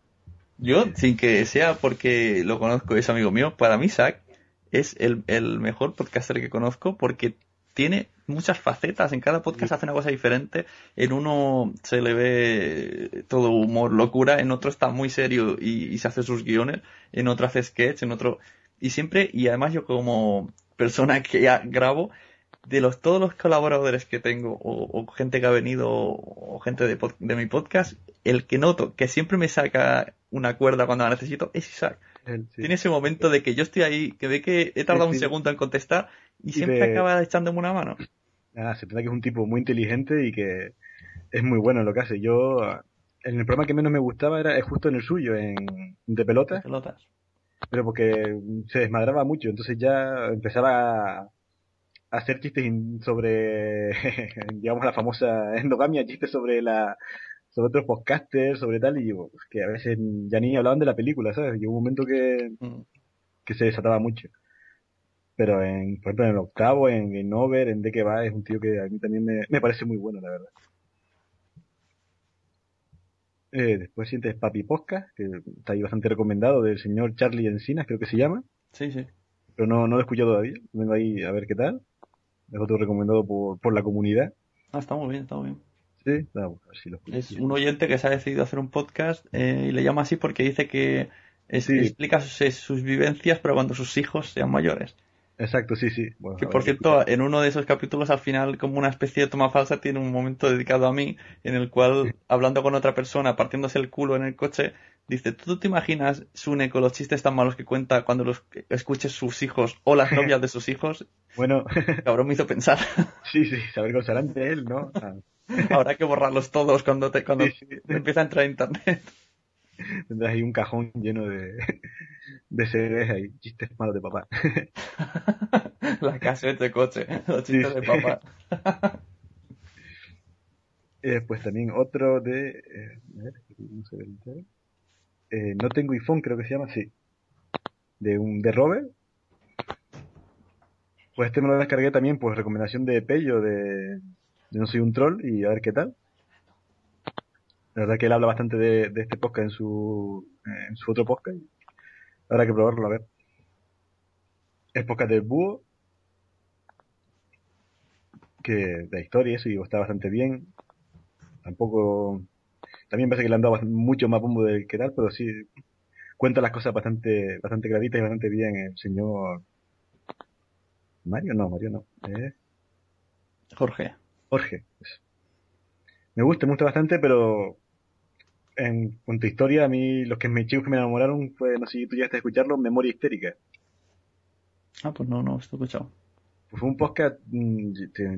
Yo, sin que sea porque lo conozco, es amigo mío, para mí Isaac es el, el mejor podcaster que conozco porque tiene muchas facetas, en cada podcast hace una cosa diferente, en uno se le ve todo humor, locura, en otro está muy serio y, se hace sus guiones, en otro hace sketch, en otro... Y siempre, y además yo como persona que ya grabo, de los todos los colaboradores que tengo, o, gente que ha venido, o, gente de, de, mi podcast, el que noto que siempre me saca una cuerda cuando la necesito es Isaac. Tiene ese momento de que yo estoy ahí, que ve que he tardado un segundo en contestar y, siempre acaba echándome una mano. Ah, se trata que es un tipo muy inteligente y que es muy bueno en lo que hace. Yo, en el programa que menos me gustaba era justo en el suyo, en De Pelotas. pelotas. Pero porque se desmadraba mucho, entonces ya empezaba a, hacer chistes sobre, digamos, la famosa endogamia, chistes sobre la sobre otros podcasters, sobre tal, y pues, que a veces ya ni hablaban de la película, ¿sabes? Y hubo un momento que, mm. que se desataba mucho. Pero en, por ejemplo, en el octavo, en Game Over, en De que va, es un tío que a mí también me, parece muy bueno, la verdad. Eh, después sientes Papi Posca, que está ahí bastante recomendado, del señor Charlie Encinas, creo que se llama. Sí, sí. Pero no, no lo he escuchado todavía. Vengo ahí a ver qué tal. Es otro recomendado por, por la comunidad. Ah, está muy bien, está muy bien. Sí, vamos, lo Es un oyente que se ha decidido hacer un podcast eh, y le llama así porque dice que explica sus, sus, vivencias, pero cuando sus hijos sean mayores. Exacto, sí, sí. que por cierto, en uno de esos capítulos, al final, como una especie de toma falsa, tiene un momento dedicado a mí, en el cual, hablando con otra persona, partiéndose el culo en el coche, dice, ¿tú te imaginas, Sune, con los chistes tan malos que cuenta cuando los escuches sus hijos o las novias de sus hijos? Bueno. Cabrón, me hizo pensar. sí, sí, saber será ante él, ¿no? Ah. Habrá que borrarlos todos cuando te, cuando empieza a entrar a internet. Tendrás ahí un cajón lleno de, de CDs ahí, chistes malos de papá. La cassette de coche, los chistes de papá. y después también otro de... Eh, a ver, no se ve eh, no tengo iPhone, creo que se llama, sí. De un de Robert. Pues este me lo descargué también, pues recomendación de Pello, de, de No soy un troll, y a ver qué tal. La verdad que él habla bastante de, este podcast en su, en su otro podcast. Habrá que probarlo, a ver. Es podcast del búho. Que la historia y eso, y está bastante bien. Tampoco. También parece que le han dado mucho más bombo del que tal, pero sí cuenta las cosas bastante, bastante claritas y bastante bien el señor. Mario, no, Mario no. Jorge. Jorge. Me gusta, me gusta bastante, pero en cuanto a historia, a mí los que me chicos que me enamoraron fue, no sé si tú llegaste a escucharlo, Memoria Histérica. Ah, pues no, no, he escuchado. Pues fue un podcast, mm,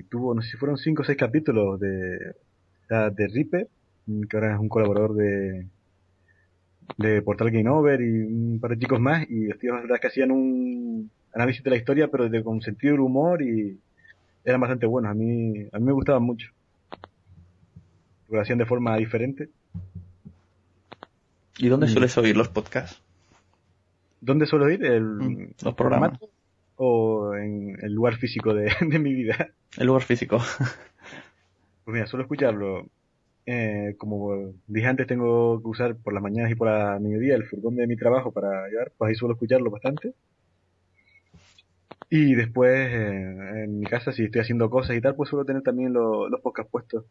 tuvo, no sé si fueron cinco o seis capítulos de, de Reaper, mm, que ahora es un colaborador de, de Portal Game Over y un par de chicos más, y los tíos, la verdad, que hacían un análisis de la historia, pero de, con sentido del humor y eran bastante buenos. A mí, a mí me gustaban mucho. Lo hacían de forma diferente. ¿Y dónde mm. sueles oír los podcasts? ¿Dónde suelo oír? El, mm, los programas. ¿O en el lugar físico de, mi vida? El lugar físico. pues mira, suelo escucharlo. Eh, como dije antes, tengo que usar por las mañanas y por la mediodía el furgón de mi trabajo para llevar, pues ahí suelo escucharlo bastante. Y después, eh, en mi casa, si estoy haciendo cosas y tal, pues suelo tener también los podcasts puestos.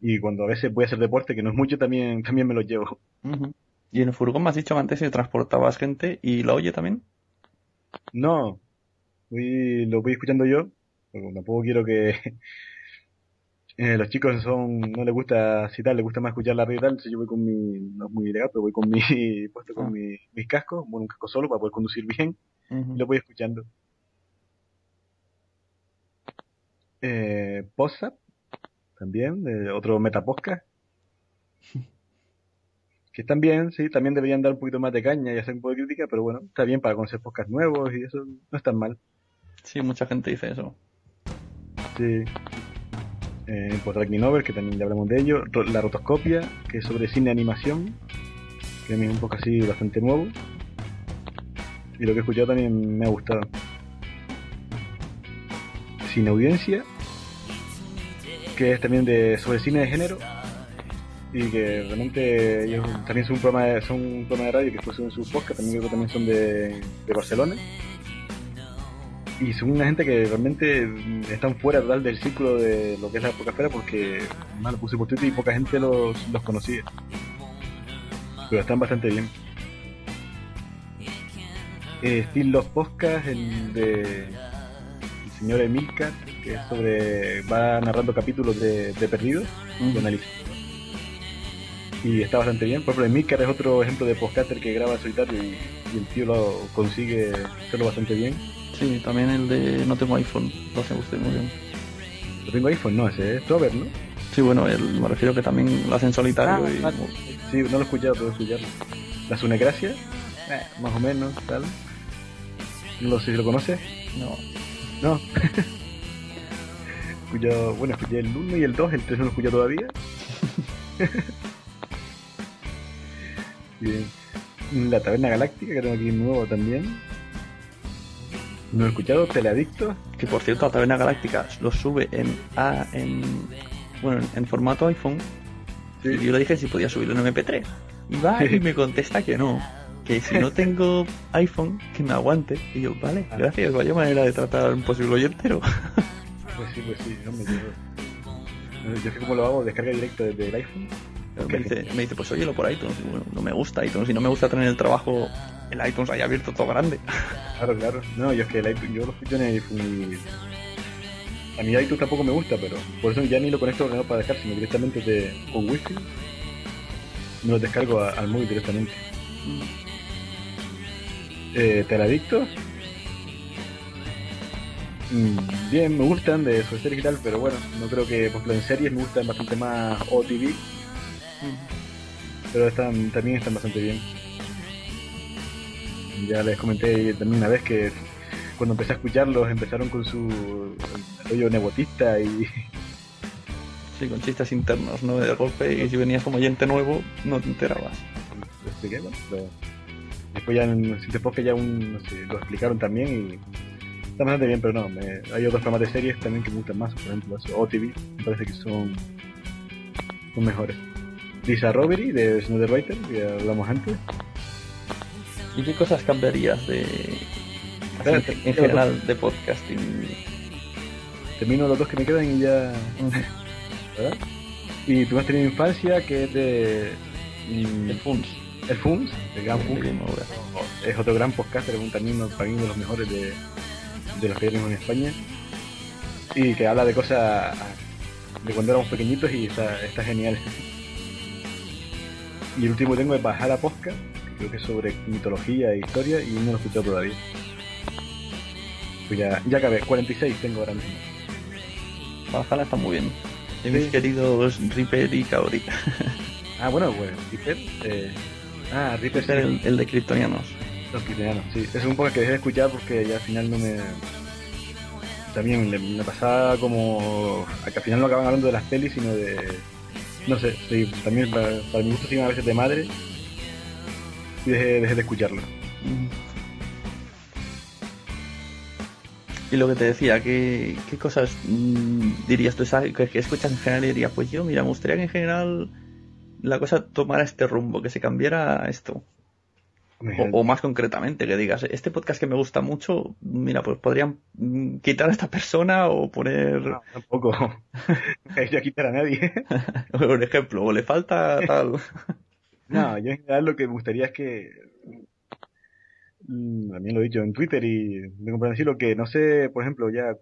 Y cuando a veces voy a hacer deporte, que no es mucho, también, también me los llevo. ¿Y en el furgón me has dicho antes que transportabas gente y lo oye también? No, lo voy escuchando yo, porque tampoco quiero que eh, los chicos son no les gusta citar, les gusta más escuchar la radio y tal, entonces yo voy con mi, no es muy legal, pero voy con mi, puesto con ah. mi, mis cascos, bueno, un casco solo para poder conducir bien, y lo voy escuchando. Eh, también, de otro Metaposca. que están bien, sí, también deberían dar un poquito más de caña y hacer un poco de crítica, pero bueno, está bien para conocer podcasts nuevos y eso no es tan mal. Sí, mucha gente dice eso. Sí. Eh, por Over, que también ya hablamos de ello. La Rotoscopia, que es sobre cine animación, que es un poco así bastante nuevo. Y lo que he escuchado también me ha gustado. Sin audiencia, que es también de sobre cine de género y que realmente también son un programa de, radio que fue en su podcast, también creo que también son de, Barcelona y son una gente que realmente están fuera total del círculo de lo que es la época esfera porque mal lo puse por Twitter y poca gente los, los conocía. Pero están bastante bien. Eh, Los Podcast, el de señor Emilcar, que es sobre. va narrando capítulos de, de Perdidos, de análisis. Y está bastante bien. Por ejemplo, Emilcar es otro ejemplo de podcaster que graba solitario y, y el tío lo consigue hacerlo bastante bien Sí, también el de No tengo iPhone, lo hace usted muy bien. No tengo iPhone, no, ese es Trover, ¿no? Sí, bueno, me refiero que también lo hacen solitario. Ah, y... ah, sí, no lo he escuchado, puedo escucharlo. La Sunecracia, eh, más o menos, tal. No sé si lo conoces. No. No. escuchado, bueno, escuché el 1 y el 2, el 3 no lo escuché todavía. Bien. La Taberna Galáctica, que tengo aquí nuevo también. ¿No he escuchado? ¿Teleadicto? Que por cierto, la Taberna Galáctica lo sube en, a, en bueno, en, formato iPhone. Y yo le dije si podía subirlo en MP3. Y va y me contesta que no. Que si no tengo iPhone, que me aguante. Y yo, vale, ah. gracias, vaya manera de tratar a un posible oyentero. Pues sí, pues sí, no me llevo. Yo sé cómo lo hago, descarga directo desde el iPhone. Me dice, me dice, pues óyelo por iTunes. bueno, no me gusta iTunes. Si no me gusta tener el trabajo, el iTunes ahí abierto todo grande. Claro, claro. No, yo es que el iTunes, yo lo escucho en el iPhone y... A mí iTunes tampoco me gusta, pero por eso ya ni lo conecto al ordenador para dejar, sino directamente de, con wifi me lo descargo al móvil directamente. Mm. Eh, ¿Teladictos? Mm, bien, me gustan de su series y tal, pero bueno, no creo que, por ejemplo, en series me gustan bastante más OTV. Pero están, también están bastante bien. Ya les comenté también una vez que cuando empecé a escucharlos empezaron con su rollo nebotista y... Sí, con chistes internos, ¿no? De golpe, y si venías como oyente nuevo, no te enterabas. Lo expliqué, ¿no? Después ya en que ya un, no sé, lo explicaron también y está bastante bien, pero no, hay otros programas de series también que me gustan más, por ejemplo, OTV, me parece que son, son mejores. Lisa Robery de Writer, que hablamos antes, ¿Y qué cosas cambiarías de en, general de podcasting? Termino los dos que me quedan y ya. ¿Verdad? Y tú has tenido infancia que es de. El FUNS. El FUNS, el gran. Es otro gran podcaster, un también para mí uno de los mejores de, de los que tenemos en España. Y que habla de cosas de cuando éramos pequeñitos y está, está genial. Y el último tengo es Bajar a Podcast, creo que es sobre mitología e historia y no lo he escuchado todavía. Pues ya, ya acabé, 46 tengo ahora mismo. Valhalla está muy bien. De mis queridos Reaper y Kaori. ah, bueno, pues Reaper. Eh... Ah, Reaper, sí. el, el, de Kryptonianos. Los Kryptonianos, sí. Es un poco que dejé de escuchar porque ya al final no me. También me pasaba como. que al final no acaban hablando de las pelis, sino de. No sé, sí, también para, para mi gusto siguen a veces de madre y dejé, de escucharlo. Y lo que te decía, ¿qué, qué cosas mm, dirías tú que, que escuchas en general y dirías, pues yo, mira, me gustaría que en general la cosa tomara este rumbo, que se cambiara esto? O, más concretamente, que digas, este podcast que me gusta mucho, mira, pues podrían quitar a esta persona o poner... No, tampoco. yo quitar a nadie. Por ejemplo, o le falta tal... No, yo en general lo que me gustaría es que mm, también lo he dicho en Twitter y me compran decirlo que no sé, por ejemplo, ya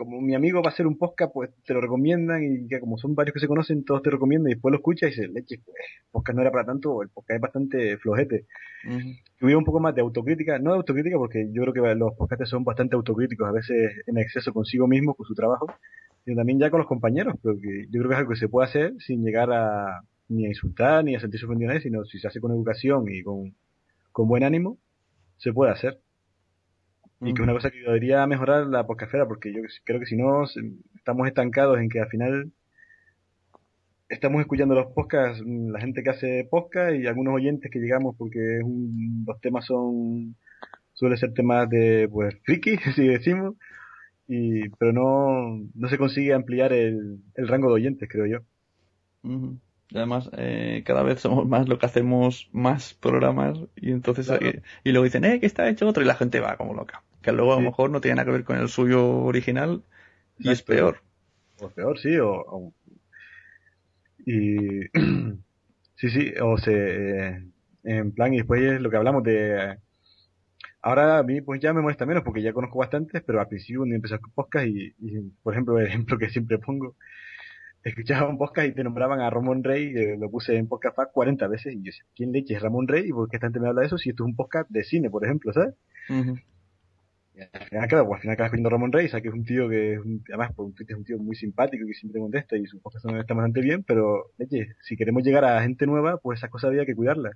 como mi amigo va a hacer un podcast, pues te lo recomiendan y que como son varios que se conocen, todos te recomiendan y después lo escuchas y dices, leche, pues, el podcast no era para tanto, el podcast es bastante flojete. Uh hubiera un poco más de autocrítica, no de autocrítica porque yo creo que los podcasts son bastante autocríticos, a veces en exceso consigo mismo, con su trabajo, sino también ya con los compañeros, porque yo creo que es algo que se puede hacer sin llegar a, ni a insultar ni a sentirse ofendido a nadie, sino si se hace con educación y con, con buen ánimo, se puede hacer. Y que es una cosa que ayudaría a mejorar la podcastera, porque yo creo que si no, estamos estancados en que al final estamos escuchando los podcasts, la gente que hace podcast y algunos oyentes que llegamos porque los temas son, suele ser temas de, pues, friki, si decimos, y, pero no, no se consigue ampliar el, el rango de oyentes, creo yo. Y además, eh, cada vez somos más lo que hacemos más programas y entonces eh, y luego dicen, eh, que está hecho otro y la gente va como loca. Que luego a lo mejor no tiene nada que ver con el suyo original y es peor. O peor, sí, o, y sí, sí, o se eh, en plan y después es lo que hablamos de ahora a mí pues ya me molesta menos porque ya conozco bastantes, pero al principio cuando empecé con podcast y, y, por ejemplo el ejemplo que siempre pongo escuchaba un podcast y te nombraban a Ramón Rey, lo puse en podcast 40 veces, y yo decía, ¿quién leche es Ramón Rey? ¿Y por qué esta gente me habla de eso si esto es un podcast de cine, por ejemplo, ¿sabes? Al final, claro, pues, al final acabas viendo Ramón Rey, que es un tío que, es un, además, por un Twitter es un tío muy simpático y que siempre contesta y sus podcasts están bastante bien, pero, leche, si queremos llegar a gente nueva, pues esas cosas había que cuidarlas.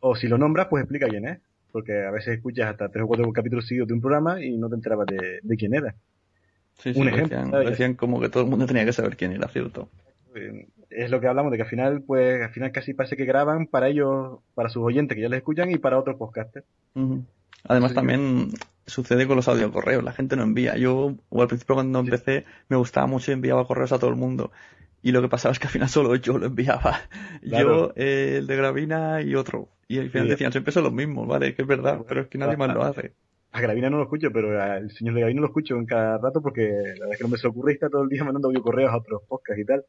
O si lo nombras, pues explica quién es. Porque a veces escuchas hasta tres o cuatro capítulos seguidos de un programa y no te enterabas de, de quién era un ejemplo. Decían, como que todo el mundo tenía que saber quién era, ¿cierto? Es lo que hablamos, de que al final, pues, al final casi parece que graban para ellos, para sus oyentes que ya les escuchan y para otros podcasters. Además también sucede con los audiocorreos, la gente no envía. Yo, o al principio cuando empecé, me gustaba mucho y enviaba correos a todo el mundo. Y lo que pasaba es que al final solo yo lo enviaba. Yo, eh, el de Gravina y otro. Y al final decían, siempre son los mismos, ¿vale? Que es verdad, pero es que nadie más lo hace a Gravina no lo escucho, pero al señor de Gravina lo escucho en cada rato porque la verdad es que no me se ocurre está todo el día mandando correos a otros podcasts y tal.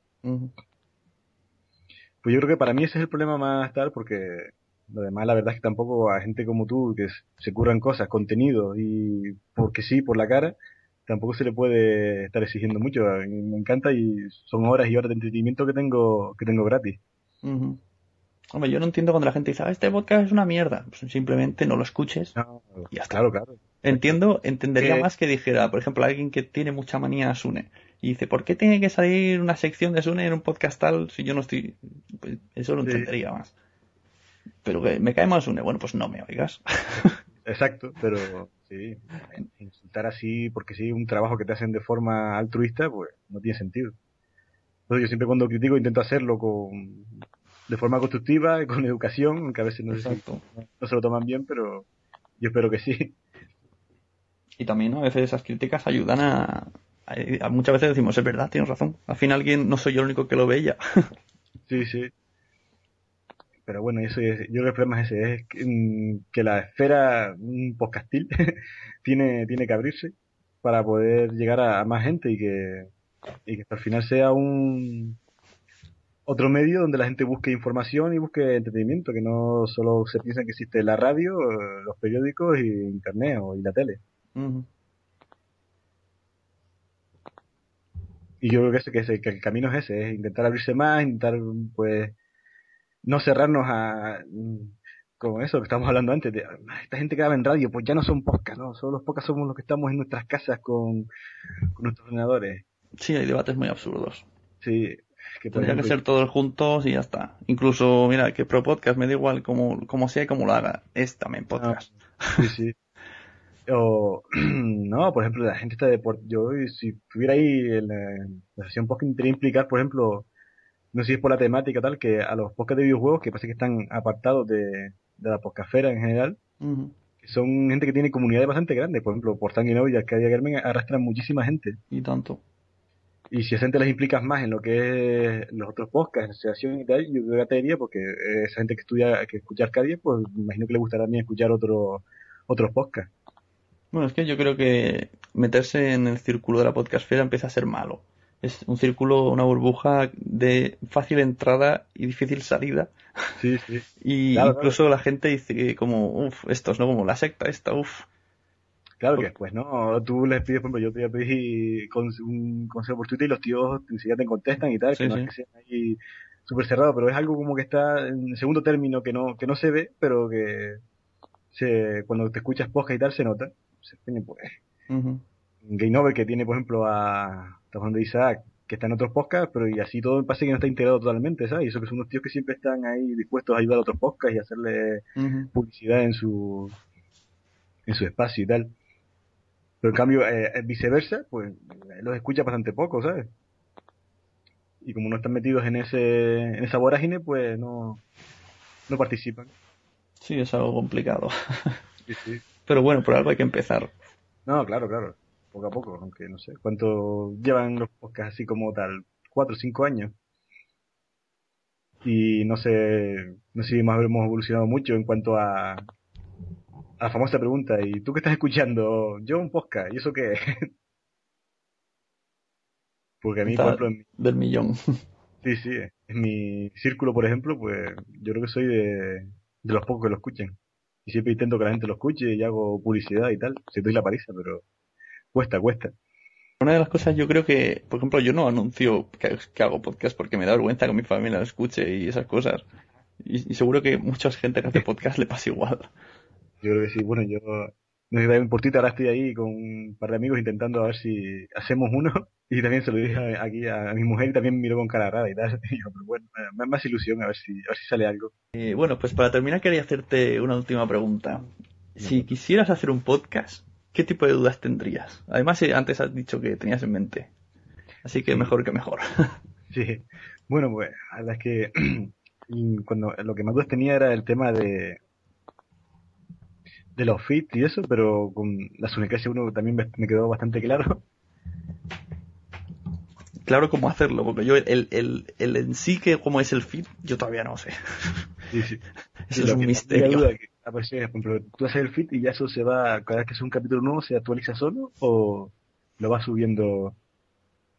Pues yo creo que para mí ese es el problema más tal porque lo demás la verdad es que tampoco a gente como tú que se curran cosas, contenido y porque sí, por la cara, tampoco se le puede estar exigiendo mucho. Me encanta y son horas y horas de entretenimiento que tengo que tengo gratis. Hombre, yo no entiendo cuando la gente dice, ah, este podcast es una mierda. Pues simplemente no lo escuches. y ya está. Claro, claro. Entiendo, entendería más que dijera, por ejemplo, alguien que tiene mucha manía a Sune. Y dice, ¿por qué tiene que salir una sección de Sune en un podcast tal si yo no estoy. Pues eso lo entendería más. Pero que me cae mal Sune. Bueno, pues no me oigas. Exacto, pero sí, insultar así porque sí, un trabajo que te hacen de forma altruista, pues no tiene sentido. Entonces yo siempre cuando critico intento hacerlo con de forma constructiva, y con educación, que a veces no, no se lo toman bien, pero yo espero que sí. Y también a veces esas críticas ayudan a, Muchas veces decimos, es verdad, tienes razón. Al final alguien, no soy yo el único que lo veía. sí, sí. Pero bueno, eso es, yo creo que el problema es ese, es que, mm, la esfera un podcastil tiene, tiene que abrirse para poder llegar a, más gente y que, y que al final sea un, otro medio donde la gente busque información y busque entretenimiento, que no solo se piensa que existe la radio, los periódicos y internet o, y la tele. Y yo creo que, ese, que, ese, que, el camino es ese, es intentar abrirse más, intentar pues no cerrarnos a como eso que estamos hablando antes, de esta gente que graba en radio, pues ya no son pocas, ¿no? Solo los pocas somos los que estamos en nuestras casas con, con nuestros ordenadores. Sí, hay debates muy absurdos. Sí, que Tendría que ser todos juntos y ya está. Incluso, mira, que Pro Podcast me da igual como, como sea y como lo haga. Es también podcast. sí, sí. O, no, por ejemplo, la gente está de yo si estuviera ahí en la, sesión podcast implicar, por ejemplo, no sé si es por la temática tal, que a los podcasts de videojuegos, que parece que están apartados de, de la podcastfera en general, son gente que tiene comunidades bastante grandes, por ejemplo, por Sanguinoid y Arcadia Germen arrastran muchísima gente. Y tanto. Y si a esa gente les implicas más en lo que es los otros podcasts, asociación y tal, yo creo que te porque esa gente que estudia, que escucha Arcadia, pues me imagino que le gustará también escuchar otro, otros podcasts. Bueno, es que yo creo que meterse en el círculo de la podcastfera empieza a ser malo. Es un círculo, una burbuja de fácil entrada y difícil salida. Sí, sí. y incluso la gente dice como, uff, esto es no como la secta esta, uff. Claro que después, ¿no? Tú les pides, por ejemplo, yo te pedir un consejo por Twitter y los tíos enseguida te contestan y tal, que no es que sean ahí súper cerrado, pero es algo como que está en segundo término que no, que no se ve, pero que se, cuando te escuchas podcast y tal se nota. Se pues. Game Over que tiene, por ejemplo, a, estamos de Isaac, que está en otros podcasts, pero y así todo pasa que no está integrado totalmente, ¿sabes? Y eso que son unos tíos que siempre están ahí dispuestos a ayudar a otros podcasts y hacerle publicidad en su en su espacio y tal. Pero en cambio, eh, viceversa, pues los escucha bastante poco, ¿sabes? Y como no están metidos en ese en esa vorágine, pues no, no participan. Sí, es algo complicado. Pero bueno, por algo hay que empezar. No, claro, claro. Poco a poco, aunque no sé. ¿Cuánto llevan los podcasts así como tal? ¿Cuatro o cinco años? Y no sé, no sé si más hemos evolucionado mucho en cuanto a, a la famosa pregunta, ¿y tú qué estás escuchando? Yo un podcast, ¿y eso qué? Porque a mí, por ejemplo, del millón. Sí, sí, en mi círculo, por ejemplo, pues yo creo que soy de, de los pocos que lo escuchen. Y siempre intento que la gente lo escuche y hago publicidad y tal. Si doy la paliza, pero cuesta, cuesta. Una de las cosas yo creo que, por ejemplo, yo no anuncio que, hago podcast porque me da vergüenza que mi familia lo escuche y esas cosas. Y, seguro que mucha gente que hace podcast le pasa igual. Yo creo que sí. Bueno, yo sé un portito, ahora estoy ahí con un par de amigos intentando a ver si hacemos uno. Y también se lo dije aquí a, mi mujer y también miró con cara rara y tal. Y yo, pero bueno, más, más ilusión a ver si, a ver si sale algo. Eh, bueno, pues para terminar quería hacerte una última pregunta. Si quisieras hacer un podcast, ¿qué tipo de dudas tendrías? Además, eh, antes has dicho que tenías en mente. Así que mejor que mejor. sí. Bueno, pues la verdad es que cuando lo que más dudas tenía era el tema de de los fits y eso, pero con la Sunecracia uno también me quedó bastante claro. Claro cómo hacerlo, porque yo el, el, el en sí que cómo es el fit, yo todavía no sé. Sí, sí. Eso es un misterio. Por ejemplo, tú haces el fit y ya eso se va, cada vez que es un capítulo nuevo, ¿se actualiza solo o lo va subiendo?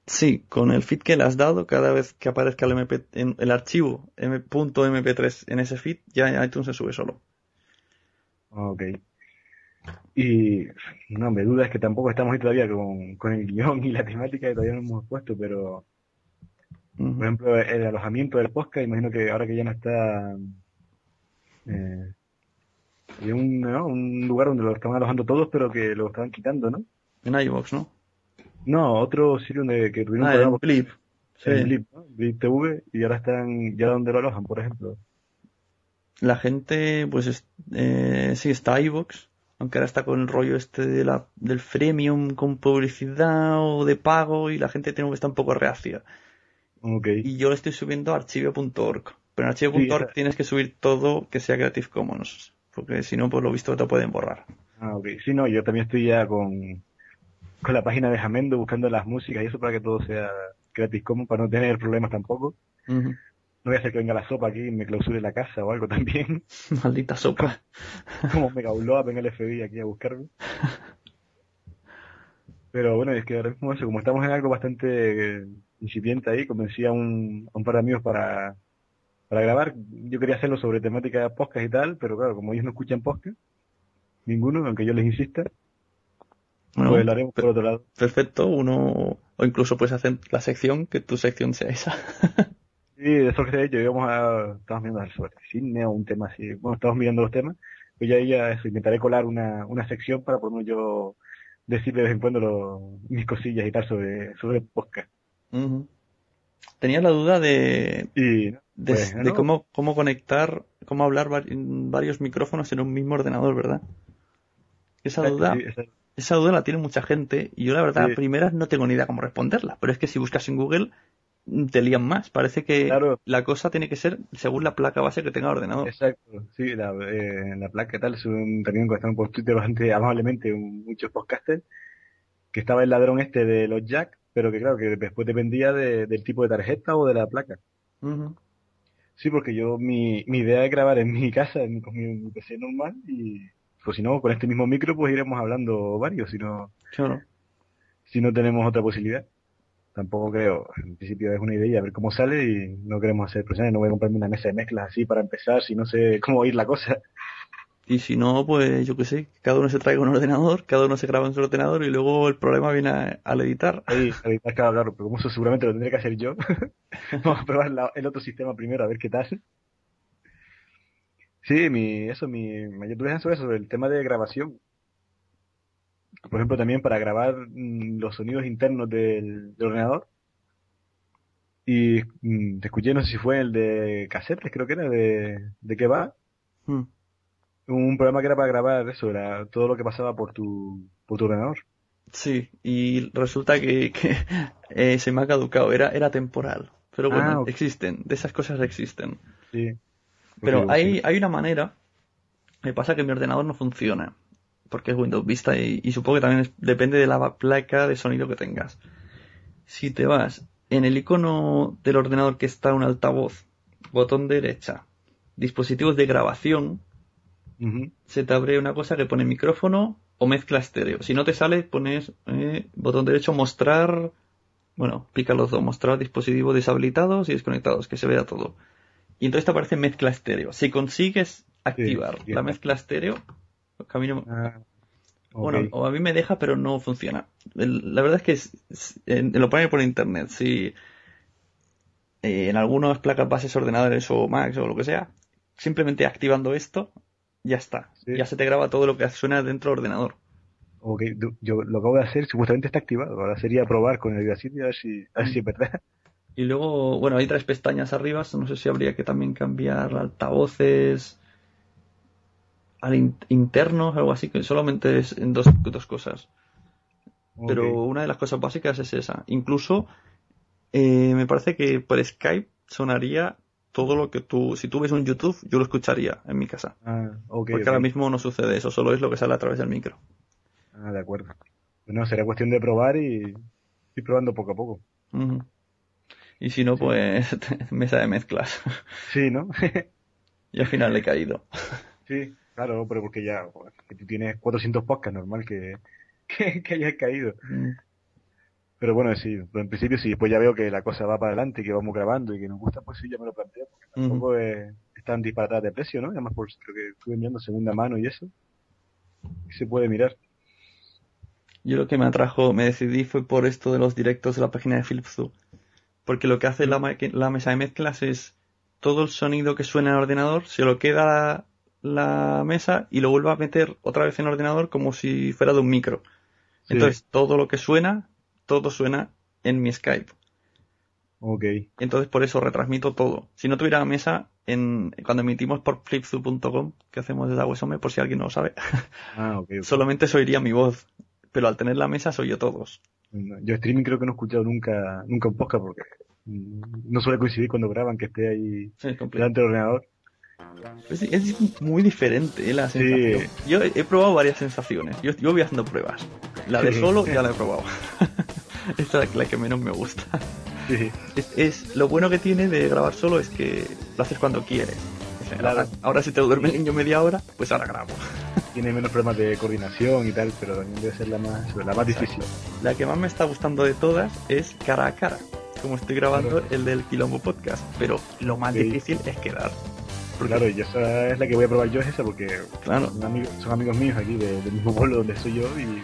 Sí, con el feed que le has dado, cada vez que aparezca el, MP, en, el archivo .mp3 en ese feed, ya iTunes se sube solo. Ok. Y no, me duda es que tampoco estamos ahí todavía con, con el guion y la temática que todavía no hemos puesto, pero por ejemplo, el alojamiento del podcast, imagino que ahora que ya no está eh, hay un, un lugar donde lo estaban alojando todos, pero que lo estaban quitando, ¿no? En iVox, ¿no? No, otro sitio donde que tuvieron ah, un Blip. Sí. Blip, Blip TV, y ahora están ya donde lo alojan, por ejemplo. La gente, pues, eh, sí, está iVox aunque ahora está con el rollo este de la, del freemium con publicidad o de pago y la gente tiene que estar un poco reacia. Okay. Y yo le estoy subiendo a archivo.org. Pero en archivo.org tienes que subir todo que sea Creative Commons. Porque si no, pues lo visto te pueden borrar. Ah, ok. Sí, no, yo también estoy ya con, con la página de Jamendo buscando las músicas y eso para que todo sea Creative Commons, para no tener problemas tampoco no voy a hacer que venga la sopa aquí y me clausure la casa o algo también. Maldita sopa. Como me a venga el FBI aquí a buscarme. Pero bueno, es que ahora mismo eso, como estamos en algo bastante eh, incipiente ahí, convencí a un, a un par de amigos para, para grabar. Yo quería hacerlo sobre temática de podcast y tal, pero claro, como ellos no escuchan podcast, ninguno, aunque yo les insista, pues lo haremos por otro lado. Perfecto, uno, o incluso puedes hacer la sección, que tu sección sea esa. Sí, eso que te he dicho, íbamos a, estamos viendo sobre cine o un tema así, bueno, estamos mirando los temas, pues ya, ya eso, intentaré colar una, una sección para por yo decir de vez en cuando mis cosillas y tal sobre, sobre podcast. Tenía la duda de, de, pues, cómo, cómo conectar, cómo hablar varios micrófonos en un mismo ordenador, ¿verdad? Esa duda, esa... duda la tiene mucha gente y yo la verdad, a primeras no tengo ni idea cómo responderla, pero es que si buscas en Google te lían más. Parece que la cosa tiene que ser según la placa base que tenga el ordenador. Exacto, sí, la, eh, la placa tal, es un, también un post Twitter bastante amablemente muchos podcasters, que estaba el ladrón este de los jack, pero que claro, que después dependía del tipo de tarjeta o de la placa. Sí, porque yo, mi, mi idea es grabar en mi casa, en, con mi, PC normal, y pues si no, con este mismo micro pues iremos hablando varios, si no, si no tenemos otra posibilidad tampoco creo, en principio es una idea, a ver cómo sale y no queremos hacer presiones, no voy a comprarme una mesa de mezclas así para empezar si no sé cómo ir la cosa. Y si no, pues yo qué sé, cada uno se traiga un ordenador, cada uno se graba en su ordenador y luego el problema viene al editar. Sí, al editar, claro, claro, pero como eso seguramente lo tendré que hacer yo, vamos a probar el otro sistema primero a ver qué tal. Sí, mi, eso, mi mayor duda es sobre eso, sobre el tema de grabación por ejemplo, también para grabar mm, los sonidos internos del, ordenador. Y mm, te escuché, no sé si fue el de casetes, creo que era, de, de qué va. Hmm. Un programa que era para grabar eso, era todo lo que pasaba por tu, por tu ordenador. Sí, y resulta que, eh, se me ha caducado, era, era temporal. Pero bueno, ah, existen, de esas cosas existen. Sí. Pero hay, hay una manera, me pasa que mi ordenador no funciona, porque es Windows Vista y, supongo que también depende de la placa de sonido que tengas. Si te vas en el icono del ordenador que está un altavoz, botón derecha, dispositivos de grabación, se te abre una cosa que pone micrófono o mezcla estéreo. Si no te sale, pones eh, botón derecho, mostrar, bueno, pica los dos, mostrar dispositivos deshabilitados y desconectados, que se vea todo. Y entonces te aparece mezcla estéreo. Si consigues activar la mezcla estéreo, camino... Ah, bueno, o a mí me deja, pero no funciona. la verdad es que lo pone por internet. Si eh, en algunas placas bases ordenadores o Macs o lo que sea, simplemente activando esto, ya está. Ya se te graba todo lo que suena dentro del ordenador. Ok, yo lo acabo de hacer, supuestamente está activado. Ahora sería probar con el Audacity a ver si, a ver si es verdad. Y luego, bueno, hay tres pestañas arriba. No sé si habría que también cambiar altavoces al internos, algo así, que solamente es en dos, dos cosas. Pero una de las cosas básicas es esa. Incluso eh, me parece que por Skype sonaría todo lo que tú, si tú ves un YouTube, yo lo escucharía en mi casa. Ah, Porque ahora mismo no sucede eso, solo es lo que sale a través del micro. Ah, de acuerdo. Bueno, será cuestión de probar y ir probando poco a poco. Y si no, pues mesa de mezclas. Sí, ¿no? y al final le he caído. Sí, claro, pero porque ya que tú tienes 400 podcasts, normal que, que, hayas caído. Mm. Pero bueno, sí, en principio sí, después ya veo que la cosa va para adelante, que vamos grabando y que nos gusta, pues sí, ya me lo planteo, porque tampoco es, tan disparada de precio, ¿no? Además, por lo que estuve enviando segunda mano y eso, se puede mirar. Yo lo que me atrajo, me decidí fue por esto de los directos de la página de Philips Porque lo que hace la, la, mesa de mezclas es todo el sonido que suena en el ordenador, se lo queda la, la mesa y lo vuelve a meter otra vez en el ordenador como si fuera de un micro. Entonces, todo lo que suena todo suena en mi Skype. Ok. Entonces por eso retransmito todo. Si no tuviera la mesa, en, cuando emitimos por flipzu.com, que hacemos desde Aguesome, por si alguien no lo sabe, ah, okay, solamente se oiría mi voz. Pero al tener la mesa soy yo todos. Yo streaming creo que no he escuchado nunca, nunca un podcast porque no suele coincidir cuando graban que esté ahí delante del ordenador. Es muy diferente ¿eh? la sensación. Yo he, probado varias sensaciones. Yo, yo, voy haciendo pruebas. La de solo ya la he probado. Esta es la que menos me gusta. Es, lo bueno que tiene de grabar solo es que lo haces cuando quieres. ahora, si te duerme el niño media hora, pues ahora grabo. Tiene menos problemas de coordinación y tal, pero también debe ser la más, la más difícil. La que más me está gustando de todas es cara a cara, como estoy grabando el del Quilombo Podcast. Pero lo más difícil es quedar. Claro, y esa es la que voy a probar yo, es esa, porque claro. son, amigos, míos aquí del mismo pueblo donde soy yo y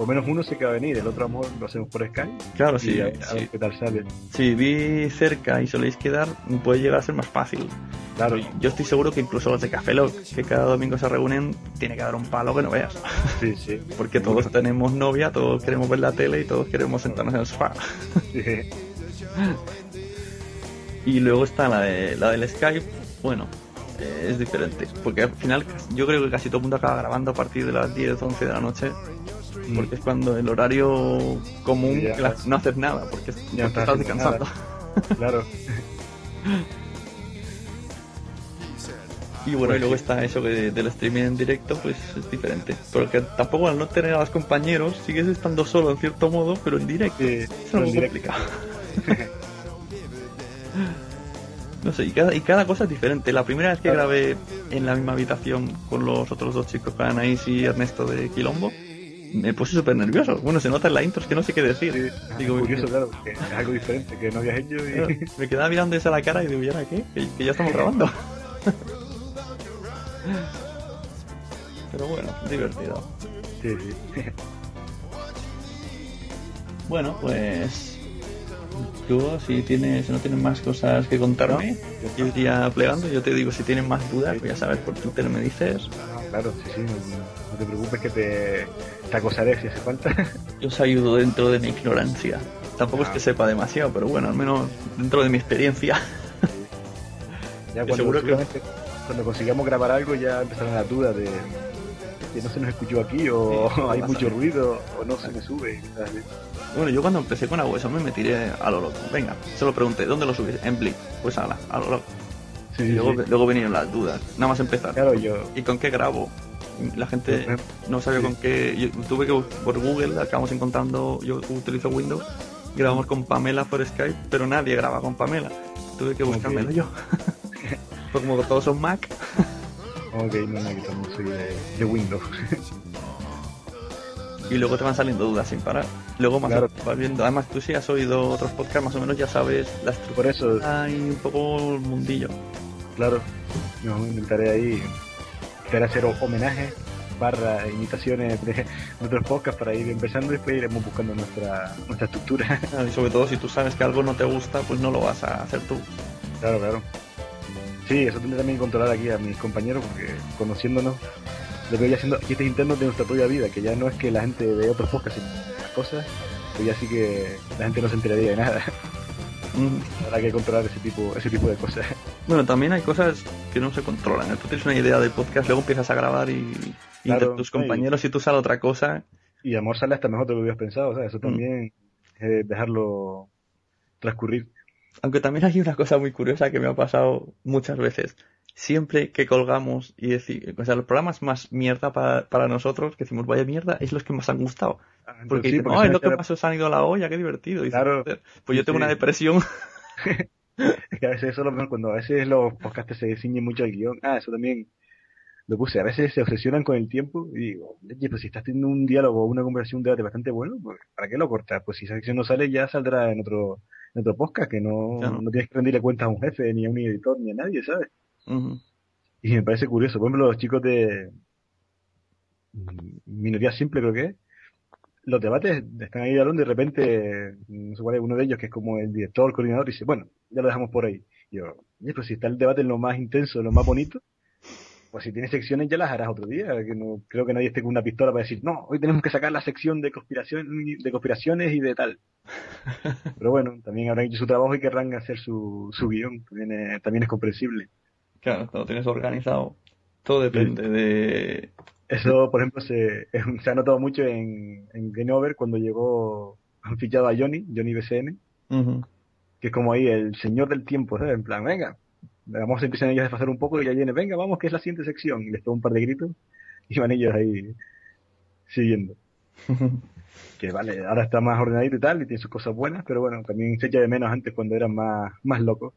o menos uno se queda a venir, el otro amor lo hacemos por Skype. Claro, sí. A, ver qué tal sale. Si vi cerca y soléis quedar, puede llegar a ser más fácil. Claro. Yo estoy seguro que incluso los de Café Lock, que cada domingo se reúnen, tiene que dar un palo que no veas. Sí, sí. Porque todos tenemos novia, todos queremos ver la tele y todos queremos sentarnos en el sofá. Sí. y luego está la, de, la del Skype. Bueno, eh, es diferente. Porque al final yo creo que casi todo el mundo acaba grabando a partir de las 10, 11 de la noche porque es cuando el horario común no haces nada, porque, ya estás descansando. Claro. y bueno, y luego está eso que del streaming en directo, pues es diferente. Porque tampoco al no tener a los compañeros, sigues estando solo en cierto modo, pero en directo. es algo complicado. no sé, y cada, y cada cosa es diferente. La primera vez que grabé en la misma habitación con los otros dos chicos, con Anaís y Ernesto de Quilombo, me puse súper nervioso. Bueno, se nota en la intro, es que no sé qué decir. digo, curioso, claro, es algo diferente que no habías hecho. Y... me quedaba mirando esa la cara y digo, ¿y ahora qué? Que, ya estamos grabando. Pero bueno, divertido. Sí, sí. bueno, pues. Tú, si tienes, no tienes más cosas que contarme, yo iría plegando. Yo te digo, si tienes más dudas, pues ya sabes, por Twitter me dices. claro, sí, sí, no, te preocupes que te, te acosaré si hace falta. Yo os ayudo dentro de mi ignorancia. Tampoco es que ah. sepa demasiado, pero bueno, al menos dentro de mi experiencia. Ya cuando, seguro que... cuando consigamos grabar algo ya empezarán las dudas de que no se nos escuchó aquí o hay mucho ruido o no se me sube. Bueno, yo cuando empecé con eso me, me tiré a lo loco. Venga, se lo pregunté, ¿dónde lo subís? En Blip. Pues a lo loco. y luego, luego vinieron las dudas. Nada más empezar. Claro, yo. ¿Y con qué grabo? La gente no sabía con qué. Yo tuve que por Google acabamos encontrando. Yo utilizo Windows. Grabamos con Pamela por Skype, pero nadie graba con Pamela. Tuve que buscármelo yo. Pues como todos son Mac. ok, no, no, yo soy de, Windows. y luego te van saliendo dudas sin parar. Luego más vas viendo, además tú si has oído otros podcasts más o menos ya sabes la estructura Por eso hay un poco el mundillo. Claro, yo intentaré ahí hacer homenaje barra imitaciones de otros podcasts para ir empezando y después iremos buscando nuestra, nuestra estructura. y sobre todo si tú sabes que algo no te gusta, pues no lo vas a hacer tú. Claro, claro. Sí, eso tendré también que controlar aquí a mis compañeros porque conociéndonos lo que voy haciendo chistes internos de nuestra propia vida, que ya no es que la gente de otros podcasts las cosas, pues ya sí que la gente no se enteraría de nada. Habrá que controlar ese tipo, ese tipo de cosas. Bueno, también hay cosas que no se controlan. Tú tienes una idea de podcast, luego empiezas a grabar y, tus compañeros y tú sale otra cosa. Y amor sale hasta mejor de lo que habías pensado, o sea, eso mm. también es dejarlo transcurrir. Aunque también hay una cosa muy curiosa que me ha pasado muchas veces. Siempre que colgamos y decir, o sea, los programas más mierda para, nosotros, que decimos vaya mierda, es los que más han gustado. Ah, porque, sí, es lo que más os han ido a la olla, qué divertido. claro. pues yo tengo una depresión. es que a veces eso lo cuando a veces los podcasts se ciñen mucho al guion. Ah, eso también lo puse. A veces se obsesionan con el tiempo y digo, oye, pues si estás teniendo un diálogo o una conversación, un debate bastante bueno, pues ¿para qué lo cortas? Pues si esa sección no sale, ya saldrá en otro, en otro podcast, que no, no tienes que rendirle cuentas a un jefe, ni a un editor, ni a nadie, ¿sabes? Y me parece curioso. Por ejemplo, los chicos de minoría simple, creo que los debates están ahí hablando y de repente, no sé cuál es uno de ellos, que es como el director, el coordinador, dice, bueno, ya lo dejamos por ahí. Y yo, pues si está el debate en lo más intenso, en lo más bonito, pues si tienes secciones ya las harás otro día, que no creo que nadie esté con una pistola para decir, no, hoy tenemos que sacar la sección de conspiración, de conspiraciones y de tal. Pero bueno, también habrán hecho su trabajo y querrán hacer su, su guion, también también es comprensible. Claro, lo tienes organizado. Todo depende de... Eso, por ejemplo, se, se ha notado mucho en, en Game Over cuando llegó, han fichado a Johnny, Johnny BCN, que es como ahí el señor del tiempo, ¿sabes? En plan, venga, vamos a empezar ellos a desfasar un poco y ya viene, venga, vamos, que es la siguiente sección. Y les pongo un par de gritos y van ellos ahí siguiendo. que vale, ahora está más ordenadito y tal, y tiene sus cosas buenas, pero bueno, también se echa de menos antes cuando eran más, más locos.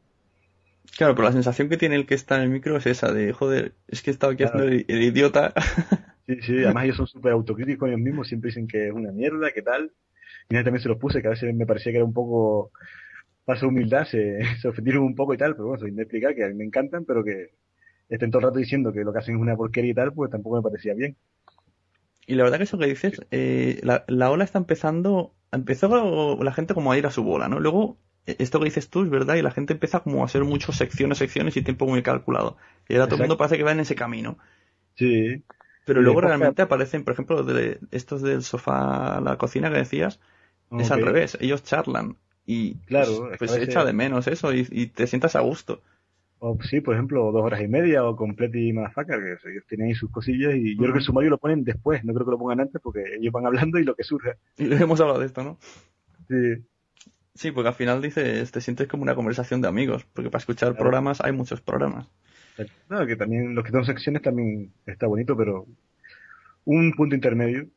Claro, pero la sensación que tiene el que está en el micro es esa de, joder, es que he estado aquí haciendo el, idiota. Sí, sí, además ellos son súper autocríticos ellos mismos, siempre dicen que es una mierda, que tal. Y también se los puse, que a veces me parecía que era un poco paso humildad, se, se ofendieron un poco y tal, pero bueno, sin explicar que a mí me encantan, pero que estén todo el rato diciendo que lo que hacen es una porquería y tal, pues tampoco me parecía bien. Y la verdad que eso que dices, eh, la, la ola está empezando, empezó la gente como a ir a su bola, ¿no? Luego esto que dices tú es verdad y la gente empieza como a hacer muchas secciones, secciones y tiempo muy calculado. Y ahora todo el mundo parece que va en ese camino. Sí. Pero luego realmente aparecen, por ejemplo, de estos del sofá a la cocina que decías, es al revés. Ellos charlan y claro, pues, pues echa de menos eso y, te sientas a gusto. O sí, por ejemplo, dos horas y media o Complete y Motherfucker, que ellos tienen ahí sus cosillas y yo creo que el sumario lo ponen después, no creo que lo pongan antes porque ellos van hablando y lo que surge. Y hemos hablado de esto, ¿no? Sí. Sí, porque al final dices, te sientes como una conversación de amigos, porque para escuchar programas hay muchos programas. Claro, que también los que son secciones también está bonito, pero un punto intermedio,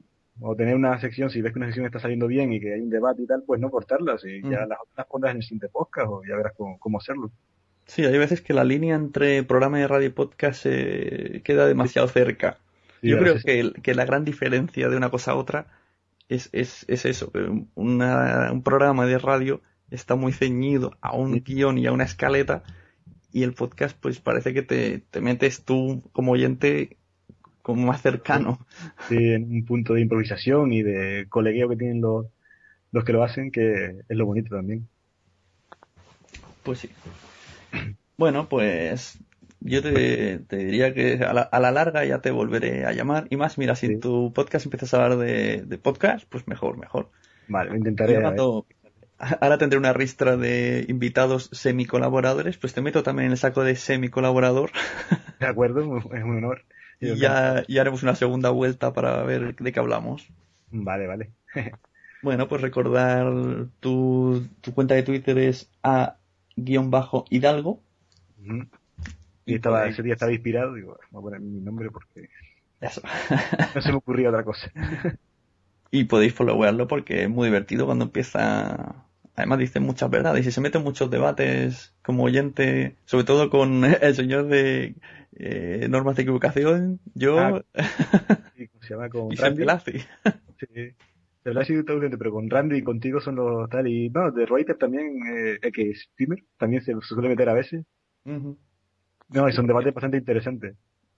o tener una sección, si ves que una sección está saliendo bien y que hay un debate y tal, pues no cortarlas y ya las otras pondrás en el siguiente podcast o ya verás cómo, hacerlo. Sí, hay veces que la línea entre programa de radio y podcast queda demasiado cerca. Yo creo que, que la gran diferencia de una cosa a otra es, es, es eso, que un programa de radio está muy ceñido a un guion y a una escaleta y el podcast pues parece que te, te metes tú como oyente como más cercano. Sí, en un punto de improvisación y de colegueo que tienen los, los que lo hacen, que es lo bonito también. Pues sí. Bueno, pues yo te, diría que a la, larga ya te volveré a llamar. Y más, mira, si en tu podcast empiezas a hablar de, podcast, pues mejor, mejor. Vale, intentaré. ahora tendré una ristra de invitados semi-colaboradores, pues te meto también en el saco de semi-colaborador. De acuerdo, es un honor. Y ya, ya haremos una segunda vuelta para ver de qué hablamos. Vale, vale. bueno, pues recordar tu, tu cuenta de Twitter es a-hidalgo. Y, estaba, ese día estaba inspirado, digo, voy a poner mi nombre porque no se me ocurría otra cosa. y podéis followarlo porque es muy divertido cuando empieza. Además dice muchas verdades y se mete en muchos debates como oyente, sobre todo con el señor de eh, normas de equivocación, yo... Ah, se llama con y Randy. sí. pero con Randy y contigo son los tal y no, de Reuters también, eh, que es streamer, también se suele meter a veces. No, es un debate bastante interesante.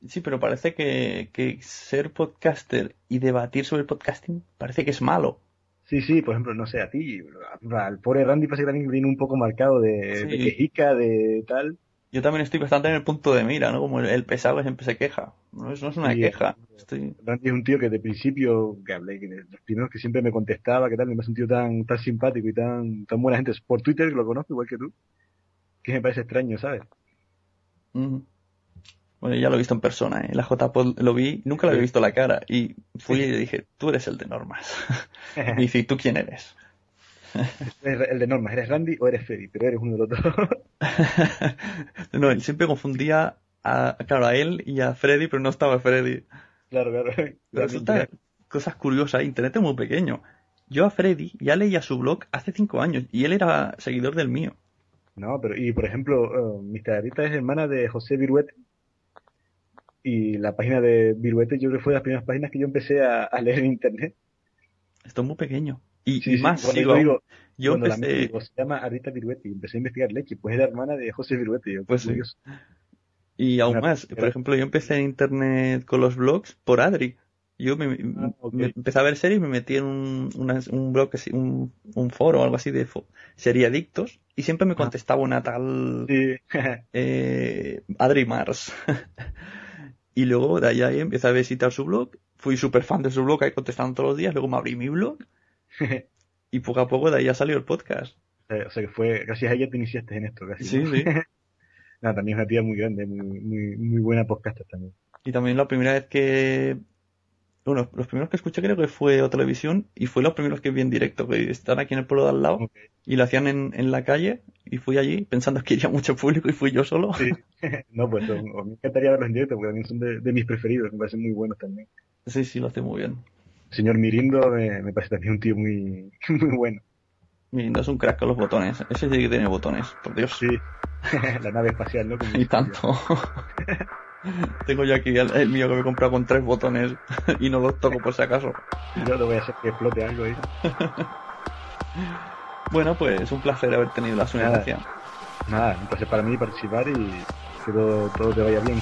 Sí, pero parece que, que ser podcaster y debatir sobre podcasting parece que es malo. Sí, sí, por ejemplo, no sé, a ti, al pobre Randy parece que también viene un poco marcado de, de quejica, de tal. Yo también estoy bastante en el punto de mira, ¿no? Como el, pesado que siempre se queja. No es, no es una queja. Randy es un tío que de principio, que hablé, que los primeros que siempre me contestaba, que tal, me parece un tío tan, tan simpático y tan, tan buena gente. Por Twitter lo conozco igual que tú. Que me parece extraño, ¿sabes? Bueno, ya lo he visto en persona, ¿eh? La JPod lo vi, nunca le había visto la cara. Y fui y le dije, tú eres el de normas. y dice, ¿tú quién eres? el de normas, ¿eres Randy o eres Freddy? Pero eres uno de los dos. no, él siempre confundía a, claro, a él y a Freddy, pero no estaba Freddy. Claro, claro. Resulta cosas curiosas, Internet es muy pequeño. Yo a Freddy ya leía su blog hace cinco años y él era seguidor del mío. No, pero y por ejemplo, uh, Mr. Arita es hermana de José Viruete y la página de Viruete yo creo que fue de las primeras páginas que yo empecé a, leer en internet. Esto es muy pequeño. Y, más, digo, yo empecé... se llama Arita Viruete y empecé a investigar leche, pues es la hermana de José Viruete. pues Y aún más, por ejemplo, yo empecé en internet con los blogs por Adri. Yo me, ah, empecé a ver series y me metí en un, un blog, un, un foro o algo así de seriadictos y siempre me contestaba una tal eh, Adri Mars. Y luego de ahí, empecé a visitar su blog. Fui súper fan de su blog, ahí contestando todos los días. Luego me abrí mi blog. y poco a poco de ahí ya salió el podcast. O sea que fue, gracias a ella te iniciaste en esto, casi. Sí, sí. Nada, también es una tía muy grande, muy, muy, muy buena podcaster también. Y también la primera vez que bueno, los primeros que escuché creo que fue o televisión y fue los primeros que vi en directo, que están aquí en el pueblo de al lado y lo hacían en, en, la calle y fui allí pensando que iría mucho público y fui yo solo. Sí, no, pues me encantaría verlos en directo porque también son de, mis preferidos, me parecen muy buenos también. Sí, sí, lo hace muy bien. El señor Mirindo me, parece también un tío muy, muy bueno. Mirindo es un crack con los botones, ese sí que tiene botones, por Dios. Sí, la nave espacial, ¿no? y tanto. Tengo yo aquí el, mío que me he comprado con tres botones y no los toco por si acaso. Yo no voy a hacer que explote algo ahí. bueno, pues un placer haber tenido la suya Nada, un placer para mí participar y que todo, todo te vaya bien.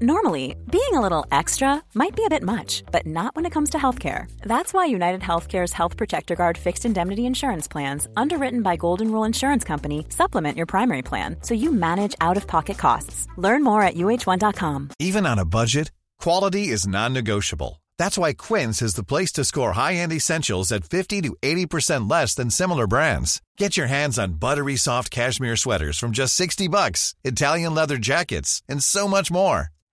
Normally, being a little extra might be a bit much, but not when it comes to healthcare. That's why United Healthcare's Health Protector Guard fixed indemnity insurance plans, underwritten by Golden Rule Insurance Company, supplement your primary plan so you manage out of pocket costs. Learn more at uh1.com. Even on a budget, quality is non negotiable. That's why Quince is the place to score high end essentials at 50 to 80% less than similar brands. Get your hands on buttery soft cashmere sweaters from just 60 bucks, Italian leather jackets, and so much more.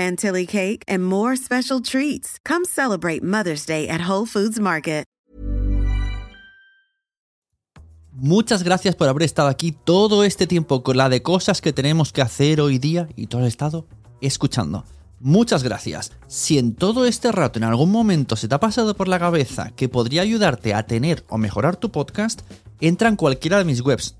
chantilly cake, and more special treats. Come celebrate Mother's Day at Whole Foods Market. Muchas gracias por haber estado aquí todo este tiempo con la de cosas que tenemos que hacer hoy día y todo el estado escuchando. Muchas gracias. Si en todo este rato en algún momento se te ha pasado por la cabeza que podría ayudarte a tener o mejorar tu podcast, entra en cualquiera de mis webs.